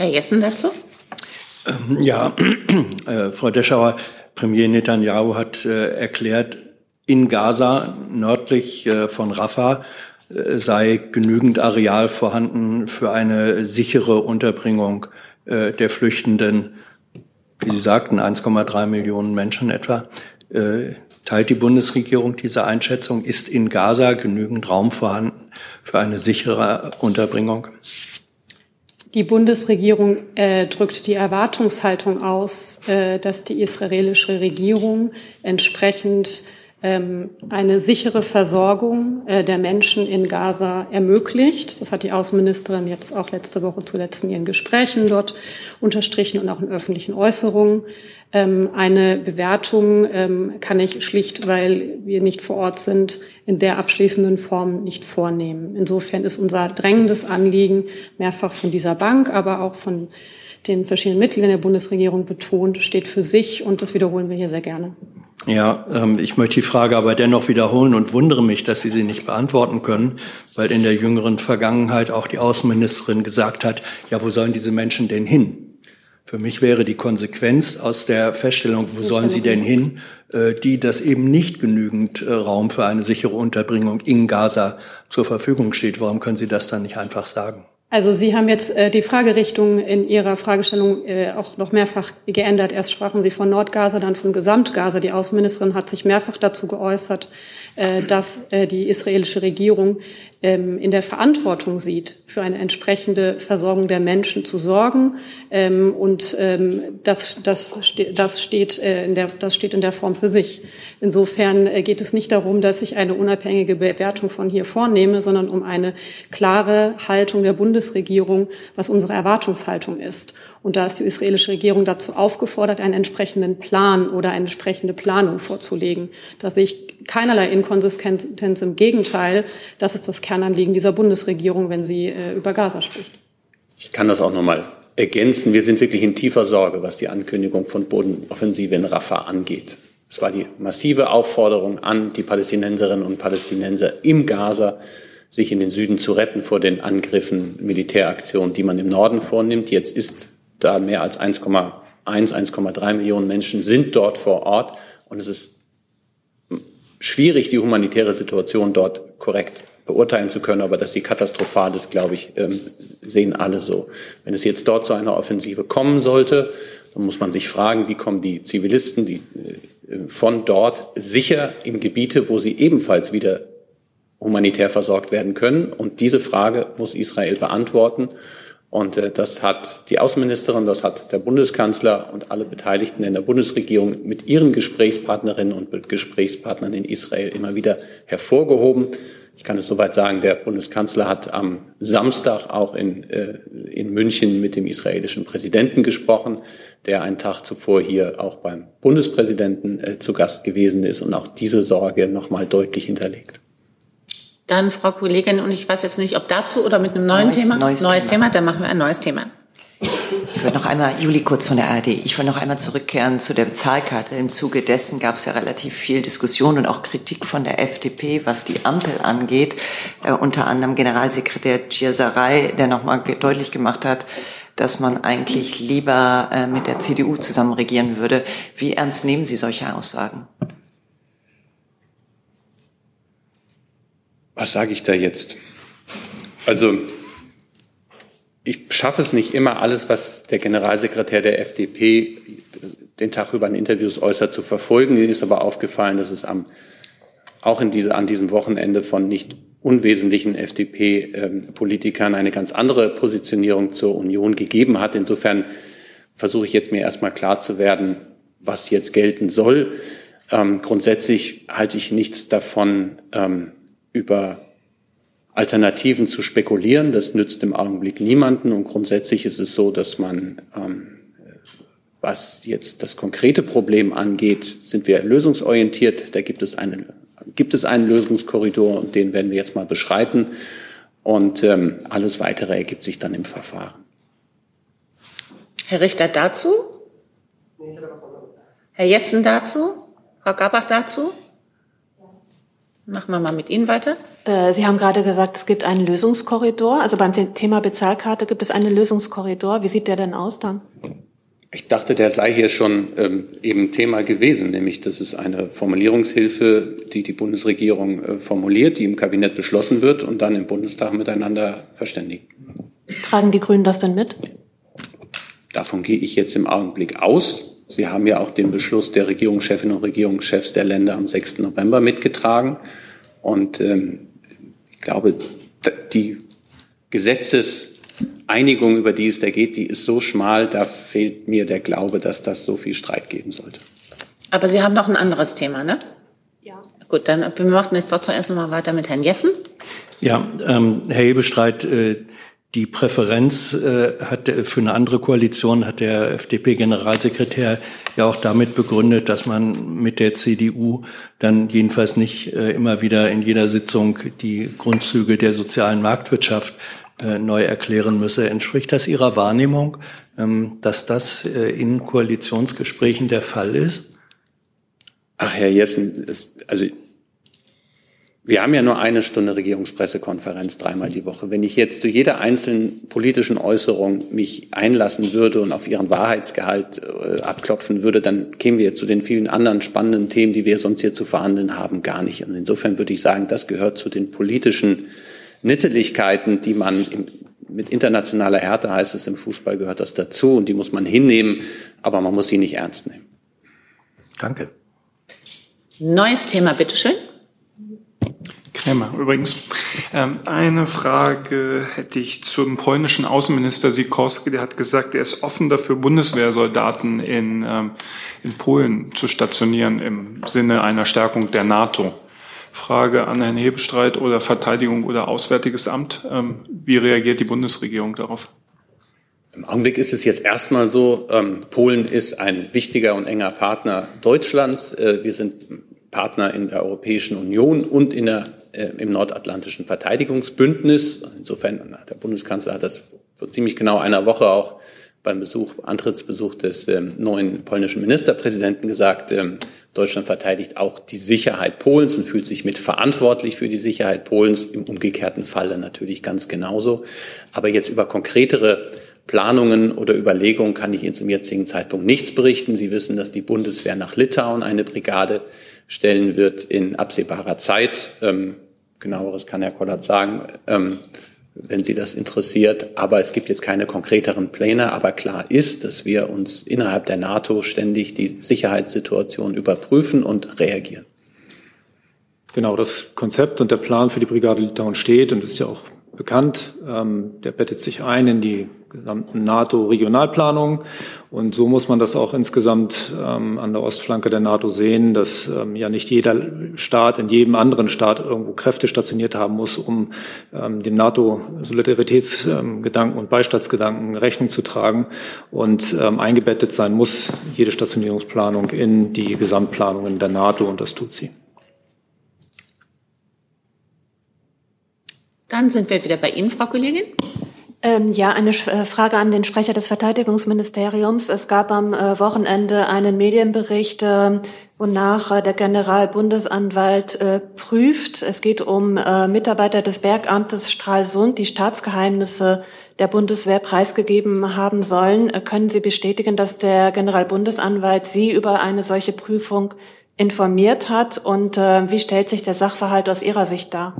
Herr Jessen dazu? Ähm, ja, [CLEARS THROAT] äh, Frau Deschauer, Premier Netanyahu hat äh, erklärt, in Gaza nördlich äh, von Rafah äh, sei genügend Areal vorhanden für eine sichere Unterbringung äh, der Flüchtenden. Wie Sie sagten, 1,3 Millionen Menschen etwa. Äh, teilt die Bundesregierung diese Einschätzung? Ist in Gaza genügend Raum vorhanden für eine sichere Unterbringung? Die Bundesregierung äh, drückt die Erwartungshaltung aus, äh, dass die israelische Regierung entsprechend eine sichere Versorgung äh, der Menschen in Gaza ermöglicht. Das hat die Außenministerin jetzt auch letzte Woche zuletzt in ihren Gesprächen dort unterstrichen und auch in öffentlichen Äußerungen. Ähm, eine Bewertung ähm, kann ich schlicht, weil wir nicht vor Ort sind, in der abschließenden Form nicht vornehmen. Insofern ist unser drängendes Anliegen mehrfach von dieser Bank, aber auch von den verschiedenen Mitgliedern der Bundesregierung betont, steht für sich und das wiederholen wir hier sehr gerne. Ja, ähm, ich möchte die Frage aber dennoch wiederholen und wundere mich, dass Sie sie nicht beantworten können, weil in der jüngeren Vergangenheit auch die Außenministerin gesagt hat, ja, wo sollen diese Menschen denn hin? Für mich wäre die Konsequenz aus der Feststellung, wo sollen sie denn hin, äh, die, dass eben nicht genügend äh, Raum für eine sichere Unterbringung in Gaza zur Verfügung steht. Warum können Sie das dann nicht einfach sagen? Also Sie haben jetzt äh, die Fragerichtung in Ihrer Fragestellung äh, auch noch mehrfach geändert. Erst sprachen Sie von Nordgaza, dann von Gesamtgaza. Die Außenministerin hat sich mehrfach dazu geäußert, äh, dass äh, die israelische Regierung ähm, in der Verantwortung sieht, für eine entsprechende Versorgung der Menschen zu sorgen. Ähm, und ähm, das, das, das, steht, äh, in der, das steht in der Form für sich. Insofern äh, geht es nicht darum, dass ich eine unabhängige Bewertung von hier vornehme, sondern um eine klare Haltung der Bundesregierung, was unsere Erwartungshaltung ist. Und da ist die israelische Regierung dazu aufgefordert, einen entsprechenden Plan oder eine entsprechende Planung vorzulegen. Da sehe ich keinerlei Inkonsistenz. Im Gegenteil, das ist das Kernanliegen dieser Bundesregierung, wenn sie äh, über Gaza spricht. Ich kann das auch noch mal ergänzen. Wir sind wirklich in tiefer Sorge, was die Ankündigung von Bodenoffensive in Rafah angeht. Es war die massive Aufforderung an die Palästinenserinnen und Palästinenser im Gaza, sich in den Süden zu retten vor den Angriffen, Militäraktionen, die man im Norden vornimmt. Jetzt ist da mehr als 1,1 1,3 Millionen Menschen sind dort vor Ort und es ist schwierig, die humanitäre Situation dort korrekt beurteilen zu können, aber dass sie katastrophal ist, glaube ich, ähm, sehen alle so. Wenn es jetzt dort zu einer Offensive kommen sollte, dann muss man sich fragen, wie kommen die Zivilisten die, äh, von dort sicher in Gebiete, wo sie ebenfalls wieder humanitär versorgt werden können. Und diese Frage muss Israel beantworten. Und äh, das hat die Außenministerin, das hat der Bundeskanzler und alle Beteiligten in der Bundesregierung mit ihren Gesprächspartnerinnen und Gesprächspartnern in Israel immer wieder hervorgehoben. Ich kann es soweit sagen, der Bundeskanzler hat am Samstag auch in, äh, in München mit dem israelischen Präsidenten gesprochen, der einen Tag zuvor hier auch beim Bundespräsidenten äh, zu Gast gewesen ist und auch diese Sorge nochmal deutlich hinterlegt. Dann, Frau Kollegin, und ich weiß jetzt nicht, ob dazu oder mit einem neuen neues, Thema. Neues, neues Thema. Thema. Dann machen wir ein neues Thema. Ich würde noch einmal, Juli Kurz von der ARD, ich würde noch einmal zurückkehren zu der Bezahlkarte. Im Zuge dessen gab es ja relativ viel Diskussion und auch Kritik von der FDP, was die Ampel angeht. Äh, unter anderem Generalsekretär Gierserei, der nochmal deutlich gemacht hat, dass man eigentlich lieber äh, mit der CDU zusammen regieren würde. Wie ernst nehmen Sie solche Aussagen? Was sage ich da jetzt? Also ich schaffe es nicht immer, alles, was der Generalsekretär der FDP den Tag über in Interviews äußert, zu verfolgen. Mir ist aber aufgefallen, dass es am, auch in diese, an diesem Wochenende von nicht unwesentlichen FDP-Politikern eine ganz andere Positionierung zur Union gegeben hat. Insofern versuche ich jetzt mir erstmal klar zu werden, was jetzt gelten soll. Ähm, grundsätzlich halte ich nichts davon, ähm, über Alternativen zu spekulieren. Das nützt im Augenblick niemanden. Und grundsätzlich ist es so, dass man, ähm, was jetzt das konkrete Problem angeht, sind wir lösungsorientiert. Da gibt es, eine, gibt es einen Lösungskorridor und den werden wir jetzt mal beschreiten. Und ähm, alles Weitere ergibt sich dann im Verfahren. Herr Richter dazu? Herr Jessen dazu? Frau Gabach dazu? Machen wir mal mit Ihnen weiter. Äh, Sie haben gerade gesagt, es gibt einen Lösungskorridor. Also beim Thema Bezahlkarte gibt es einen Lösungskorridor. Wie sieht der denn aus dann? Ich dachte, der sei hier schon ähm, eben Thema gewesen, nämlich das ist eine Formulierungshilfe, die die Bundesregierung äh, formuliert, die im Kabinett beschlossen wird und dann im Bundestag miteinander verständigt. Tragen die Grünen das denn mit? Davon gehe ich jetzt im Augenblick aus. Sie haben ja auch den Beschluss der Regierungschefinnen und Regierungschefs der Länder am 6. November mitgetragen. Und ähm, ich glaube, die Gesetzeseinigung, über die es da geht, die ist so schmal, da fehlt mir der Glaube, dass das so viel Streit geben sollte. Aber Sie haben noch ein anderes Thema, ne? Ja. Gut, dann wir machen jetzt trotzdem erst noch mal weiter mit Herrn Jessen. Ja, ähm, Herr Hebestreit, äh, die Präferenz äh, hat für eine andere Koalition hat der FDP-Generalsekretär ja auch damit begründet, dass man mit der CDU dann jedenfalls nicht äh, immer wieder in jeder Sitzung die Grundzüge der sozialen Marktwirtschaft äh, neu erklären müsse. Entspricht das Ihrer Wahrnehmung, ähm, dass das äh, in Koalitionsgesprächen der Fall ist? Ach, Herr Jessen, es, also wir haben ja nur eine Stunde Regierungspressekonferenz dreimal die Woche. Wenn ich jetzt zu jeder einzelnen politischen Äußerung mich einlassen würde und auf ihren Wahrheitsgehalt äh, abklopfen würde, dann kämen wir zu den vielen anderen spannenden Themen, die wir sonst hier zu verhandeln haben, gar nicht. Und insofern würde ich sagen, das gehört zu den politischen Nitteligkeiten, die man im, mit internationaler Härte heißt es im Fußball gehört das dazu und die muss man hinnehmen, aber man muss sie nicht ernst nehmen. Danke. Neues Thema, bitteschön. Krämer, übrigens. Ähm, eine Frage hätte ich zum polnischen Außenminister Sikorski. Der hat gesagt, er ist offen dafür, Bundeswehrsoldaten in, ähm, in Polen zu stationieren im Sinne einer Stärkung der NATO. Frage an Herrn Hebestreit oder Verteidigung oder Auswärtiges Amt. Ähm, wie reagiert die Bundesregierung darauf? Im Augenblick ist es jetzt erstmal so, ähm, Polen ist ein wichtiger und enger Partner Deutschlands. Äh, wir sind Partner in der Europäischen Union und in der, im nordatlantischen Verteidigungsbündnis. Insofern, der Bundeskanzler hat das vor ziemlich genau einer Woche auch beim Besuch, Antrittsbesuch des ähm, neuen polnischen Ministerpräsidenten gesagt, ähm, Deutschland verteidigt auch die Sicherheit Polens und fühlt sich mit verantwortlich für die Sicherheit Polens, im umgekehrten Falle natürlich ganz genauso. Aber jetzt über konkretere Planungen oder Überlegungen kann ich Ihnen zum jetzigen Zeitpunkt nichts berichten. Sie wissen, dass die Bundeswehr nach Litauen eine Brigade stellen wird in absehbarer Zeit. Ähm, genaueres kann Herr Kollert sagen, ähm, wenn Sie das interessiert. Aber es gibt jetzt keine konkreteren Pläne. Aber klar ist, dass wir uns innerhalb der NATO ständig die Sicherheitssituation überprüfen und reagieren. Genau, das Konzept und der Plan für die Brigade Litauen steht und ist ja auch bekannt. Ähm, der bettet sich ein in die gesamten NATO-Regionalplanungen. Und so muss man das auch insgesamt ähm, an der Ostflanke der NATO sehen, dass ähm, ja nicht jeder Staat in jedem anderen Staat irgendwo Kräfte stationiert haben muss, um ähm, dem NATO-Solidaritätsgedanken und Beistattsgedanken Rechnung zu tragen. Und ähm, eingebettet sein muss jede Stationierungsplanung in die Gesamtplanungen der NATO und das tut sie. Dann sind wir wieder bei Ihnen, Frau Kollegin. Ähm, ja, eine äh, Frage an den Sprecher des Verteidigungsministeriums. Es gab am äh, Wochenende einen Medienbericht, äh, wonach äh, der Generalbundesanwalt äh, prüft. Es geht um äh, Mitarbeiter des Bergamtes Stralsund, die Staatsgeheimnisse der Bundeswehr preisgegeben haben sollen. können Sie bestätigen, dass der Generalbundesanwalt Sie über eine solche Prüfung informiert hat? Und wie stellt sich der Sachverhalt aus Ihrer Sicht dar?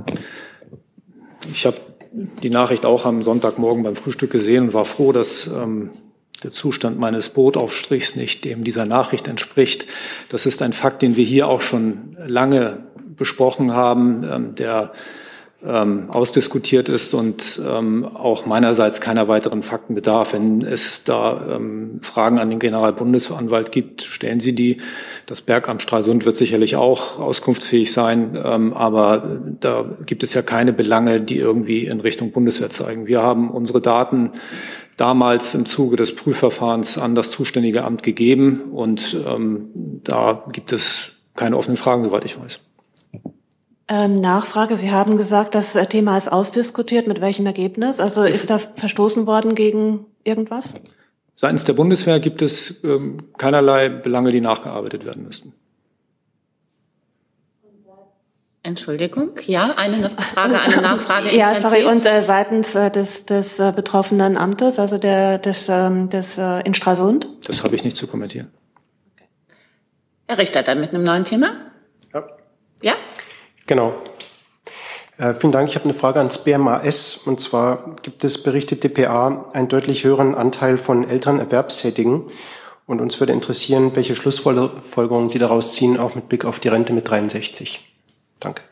Ich habe die Nachricht auch am Sonntagmorgen beim Frühstück gesehen und war froh, dass ähm, der Zustand meines Brotaufstrichs nicht dem dieser Nachricht entspricht. Das ist ein Fakt, den wir hier auch schon lange besprochen haben, ähm, der ähm, ausdiskutiert ist und ähm, auch meinerseits keiner weiteren Fakten bedarf. Wenn es da ähm, Fragen an den Generalbundesanwalt gibt, stellen Sie die. Das Bergamt Stralsund wird sicherlich auch auskunftsfähig sein, ähm, aber da gibt es ja keine Belange, die irgendwie in Richtung Bundeswehr zeigen. Wir haben unsere Daten damals im Zuge des Prüfverfahrens an das zuständige Amt gegeben und ähm, da gibt es keine offenen Fragen, soweit ich weiß. Ähm, Nachfrage. Sie haben gesagt, das Thema ist ausdiskutiert. Mit welchem Ergebnis? Also ist da verstoßen worden gegen irgendwas? Seitens der Bundeswehr gibt es ähm, keinerlei Belange, die nachgearbeitet werden müssten. Entschuldigung, ja, eine Frage, eine Nachfrage. [LAUGHS] ja, sorry, und äh, seitens äh, des, des äh, betroffenen Amtes, also der, des, ähm, des äh, in Stralsund? Das habe ich nicht zu kommentieren. Herr Richter, dann mit einem neuen Thema? Ja. Ja? Genau. Äh, vielen Dank. Ich habe eine Frage ans BMAS. Und zwar gibt es berichtet DPA einen deutlich höheren Anteil von älteren Erwerbstätigen. Und uns würde interessieren, welche Schlussfolgerungen Sie daraus ziehen, auch mit Blick auf die Rente mit 63. Danke.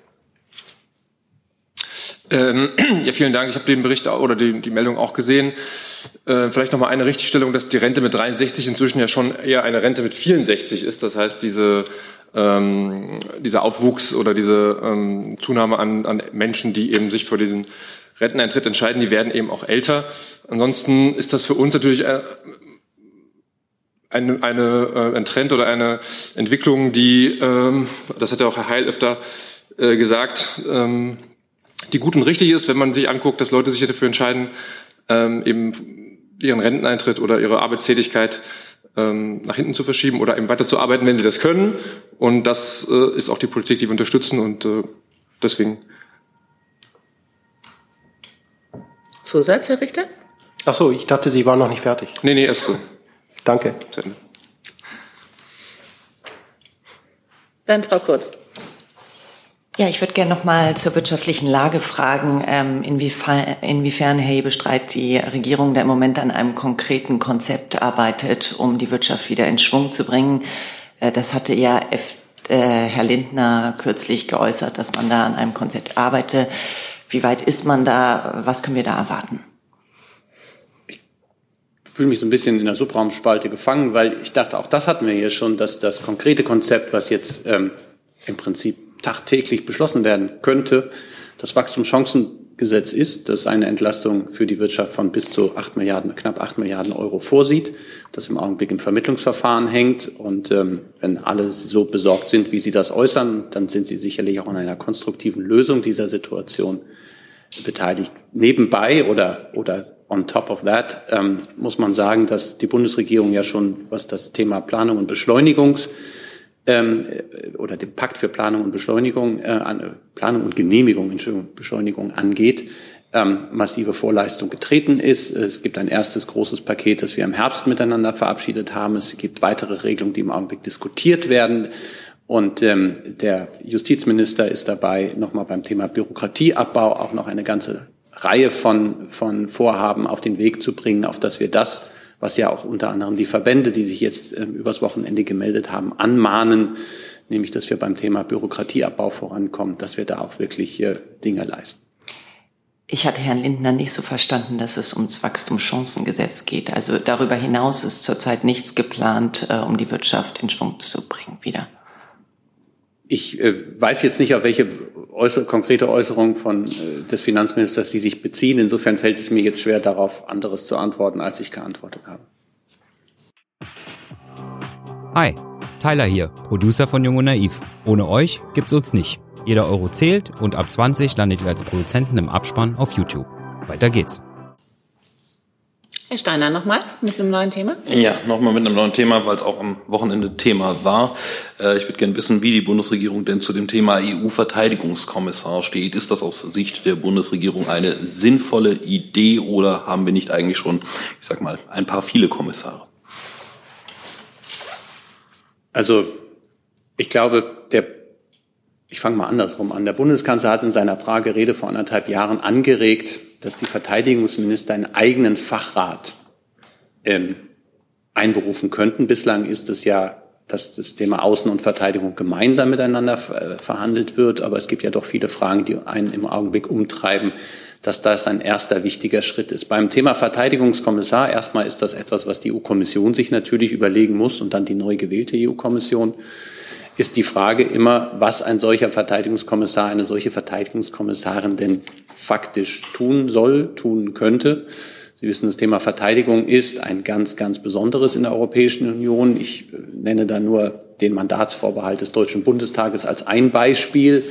Ähm, [CLEARS THROAT] ja, vielen Dank. Ich habe den Bericht oder die, die Meldung auch gesehen. Äh, vielleicht noch mal eine Richtigstellung, dass die Rente mit 63 inzwischen ja schon eher eine Rente mit 64 ist. Das heißt, diese ähm, dieser Aufwuchs oder diese ähm, Zunahme an, an Menschen, die eben sich für diesen Renteneintritt entscheiden, die werden eben auch älter. Ansonsten ist das für uns natürlich äh, eine, äh, ein Trend oder eine Entwicklung, die, ähm, das hat ja auch Herr Heil öfter äh, gesagt, ähm, die gut und richtig ist, wenn man sich anguckt, dass Leute sich dafür entscheiden, ähm, eben ihren Renteneintritt oder ihre Arbeitstätigkeit ähm, nach hinten zu verschieben oder eben weiterzuarbeiten, wenn sie das können. Und das äh, ist auch die Politik, die wir unterstützen und äh, deswegen. Zusatz, Herr Richter? Ach so, ich dachte, Sie waren noch nicht fertig. Nee, nee, erst so. Danke. Dann Frau Kurz. Ja, ich würde gerne noch mal zur wirtschaftlichen Lage fragen, ähm, inwiefern, inwiefern Herr Hebestreit die Regierung da im Moment an einem konkreten Konzept arbeitet, um die Wirtschaft wieder in Schwung zu bringen. Äh, das hatte ja äh, Herr Lindner kürzlich geäußert, dass man da an einem Konzept arbeite. Wie weit ist man da? Was können wir da erwarten? Ich fühle mich so ein bisschen in der Subraumspalte gefangen, weil ich dachte, auch das hatten wir hier schon, dass das konkrete Konzept, was jetzt ähm, im Prinzip tagtäglich beschlossen werden könnte. Das Wachstumschancengesetz ist, das eine Entlastung für die Wirtschaft von bis zu acht Milliarden, knapp acht Milliarden Euro vorsieht, das im Augenblick im Vermittlungsverfahren hängt. Und ähm, wenn alle so besorgt sind, wie sie das äußern, dann sind sie sicherlich auch an einer konstruktiven Lösung dieser Situation beteiligt. Nebenbei oder, oder on top of that ähm, muss man sagen, dass die Bundesregierung ja schon, was das Thema Planung und Beschleunigungs ähm, oder dem Pakt für Planung und Beschleunigung, äh, Planung und Genehmigung, Entschuldigung, Beschleunigung angeht, ähm, massive Vorleistung getreten ist. Es gibt ein erstes großes Paket, das wir im Herbst miteinander verabschiedet haben. Es gibt weitere Regelungen, die im Augenblick diskutiert werden. Und ähm, der Justizminister ist dabei, nochmal beim Thema Bürokratieabbau auch noch eine ganze Reihe von, von Vorhaben auf den Weg zu bringen, auf dass wir das, was ja auch unter anderem die Verbände, die sich jetzt ähm, übers Wochenende gemeldet haben, anmahnen, nämlich dass wir beim Thema Bürokratieabbau vorankommen, dass wir da auch wirklich äh, Dinge leisten. Ich hatte Herrn Lindner nicht so verstanden, dass es ums Wachstumschancengesetz geht. Also darüber hinaus ist zurzeit nichts geplant, äh, um die Wirtschaft in Schwung zu bringen wieder. Ich äh, weiß jetzt nicht, auf welche äußere, konkrete Äußerung von, äh, des Finanzministers Sie sich beziehen. Insofern fällt es mir jetzt schwer, darauf anderes zu antworten, als ich geantwortet habe. Hi, Tyler hier, Producer von Jung und Naiv. Ohne euch gibt's uns nicht. Jeder Euro zählt und ab 20 landet ihr als Produzenten im Abspann auf YouTube. Weiter geht's. Herr Steiner, nochmal mit einem neuen Thema? Ja, nochmal mit einem neuen Thema, weil es auch am Wochenende Thema war. Äh, ich würde gerne wissen, wie die Bundesregierung denn zu dem Thema EU-Verteidigungskommissar steht. Ist das aus Sicht der Bundesregierung eine sinnvolle Idee oder haben wir nicht eigentlich schon, ich sag mal, ein paar viele Kommissare? Also, ich glaube, der ich fange mal andersrum an. Der Bundeskanzler hat in seiner Prager-Rede vor anderthalb Jahren angeregt, dass die Verteidigungsminister einen eigenen Fachrat ähm, einberufen könnten. Bislang ist es ja, dass das Thema Außen- und Verteidigung gemeinsam miteinander äh, verhandelt wird. Aber es gibt ja doch viele Fragen, die einen im Augenblick umtreiben, dass das ein erster wichtiger Schritt ist. Beim Thema Verteidigungskommissar, erstmal ist das etwas, was die EU-Kommission sich natürlich überlegen muss und dann die neu gewählte EU-Kommission ist die Frage immer, was ein solcher Verteidigungskommissar, eine solche Verteidigungskommissarin denn faktisch tun soll, tun könnte. Sie wissen, das Thema Verteidigung ist ein ganz, ganz besonderes in der Europäischen Union. Ich nenne da nur den Mandatsvorbehalt des Deutschen Bundestages als ein Beispiel.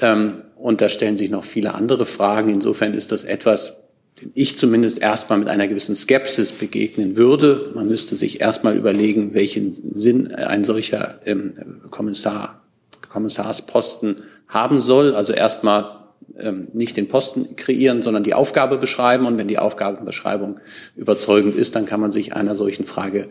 Ähm, und da stellen sich noch viele andere Fragen. Insofern ist das etwas, dem ich zumindest erstmal mit einer gewissen Skepsis begegnen würde. Man müsste sich erstmal überlegen, welchen Sinn ein solcher ähm, Kommissar, Kommissarsposten haben soll. Also erstmal ähm, nicht den Posten kreieren, sondern die Aufgabe beschreiben. Und wenn die Aufgabenbeschreibung überzeugend ist, dann kann man sich einer solchen Frage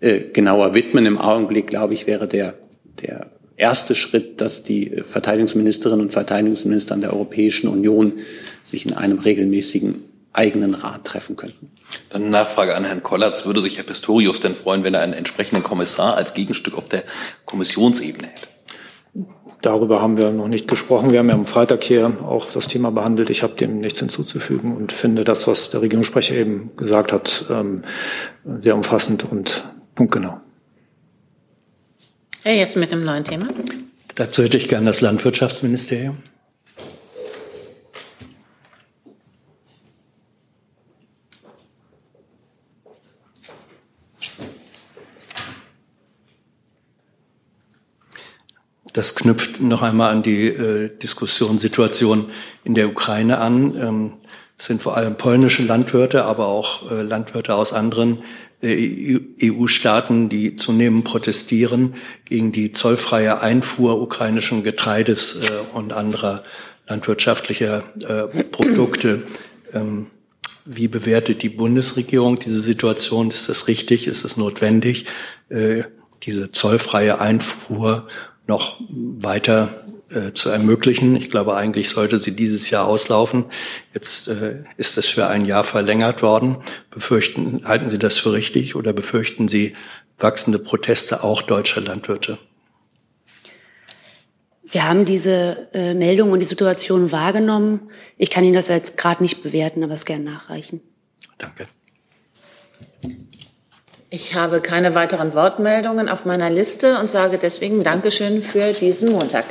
äh, genauer widmen. Im Augenblick, glaube ich, wäre der, der erste Schritt, dass die Verteidigungsministerinnen und Verteidigungsminister der Europäischen Union sich in einem regelmäßigen eigenen Rat treffen könnten. Dann Nachfrage an Herrn Kollatz. Würde sich Herr Pistorius denn freuen, wenn er einen entsprechenden Kommissar als Gegenstück auf der Kommissionsebene hätte? Darüber haben wir noch nicht gesprochen. Wir haben ja am Freitag hier auch das Thema behandelt. Ich habe dem nichts hinzuzufügen und finde das, was der Regierungssprecher eben gesagt hat, ähm, sehr umfassend und punktgenau. Herr Jessen mit dem neuen Thema. Dazu hätte ich gerne das Landwirtschaftsministerium. Das knüpft noch einmal an die äh, Diskussionssituation in der Ukraine an. Ähm, es sind vor allem polnische Landwirte, aber auch äh, Landwirte aus anderen äh, EU-Staaten, die zunehmend protestieren gegen die zollfreie Einfuhr ukrainischen Getreides äh, und anderer landwirtschaftlicher äh, Produkte. Ähm, wie bewertet die Bundesregierung diese Situation? Ist das richtig? Ist es notwendig, äh, diese zollfreie Einfuhr noch weiter äh, zu ermöglichen. Ich glaube, eigentlich sollte sie dieses Jahr auslaufen. Jetzt äh, ist es für ein Jahr verlängert worden. Befürchten, halten Sie das für richtig oder befürchten Sie wachsende Proteste auch deutscher Landwirte? Wir haben diese äh, Meldung und die Situation wahrgenommen. Ich kann Ihnen das jetzt gerade nicht bewerten, aber es gerne nachreichen. Danke. Ich habe keine weiteren Wortmeldungen auf meiner Liste und sage deswegen Dankeschön für diesen Montag.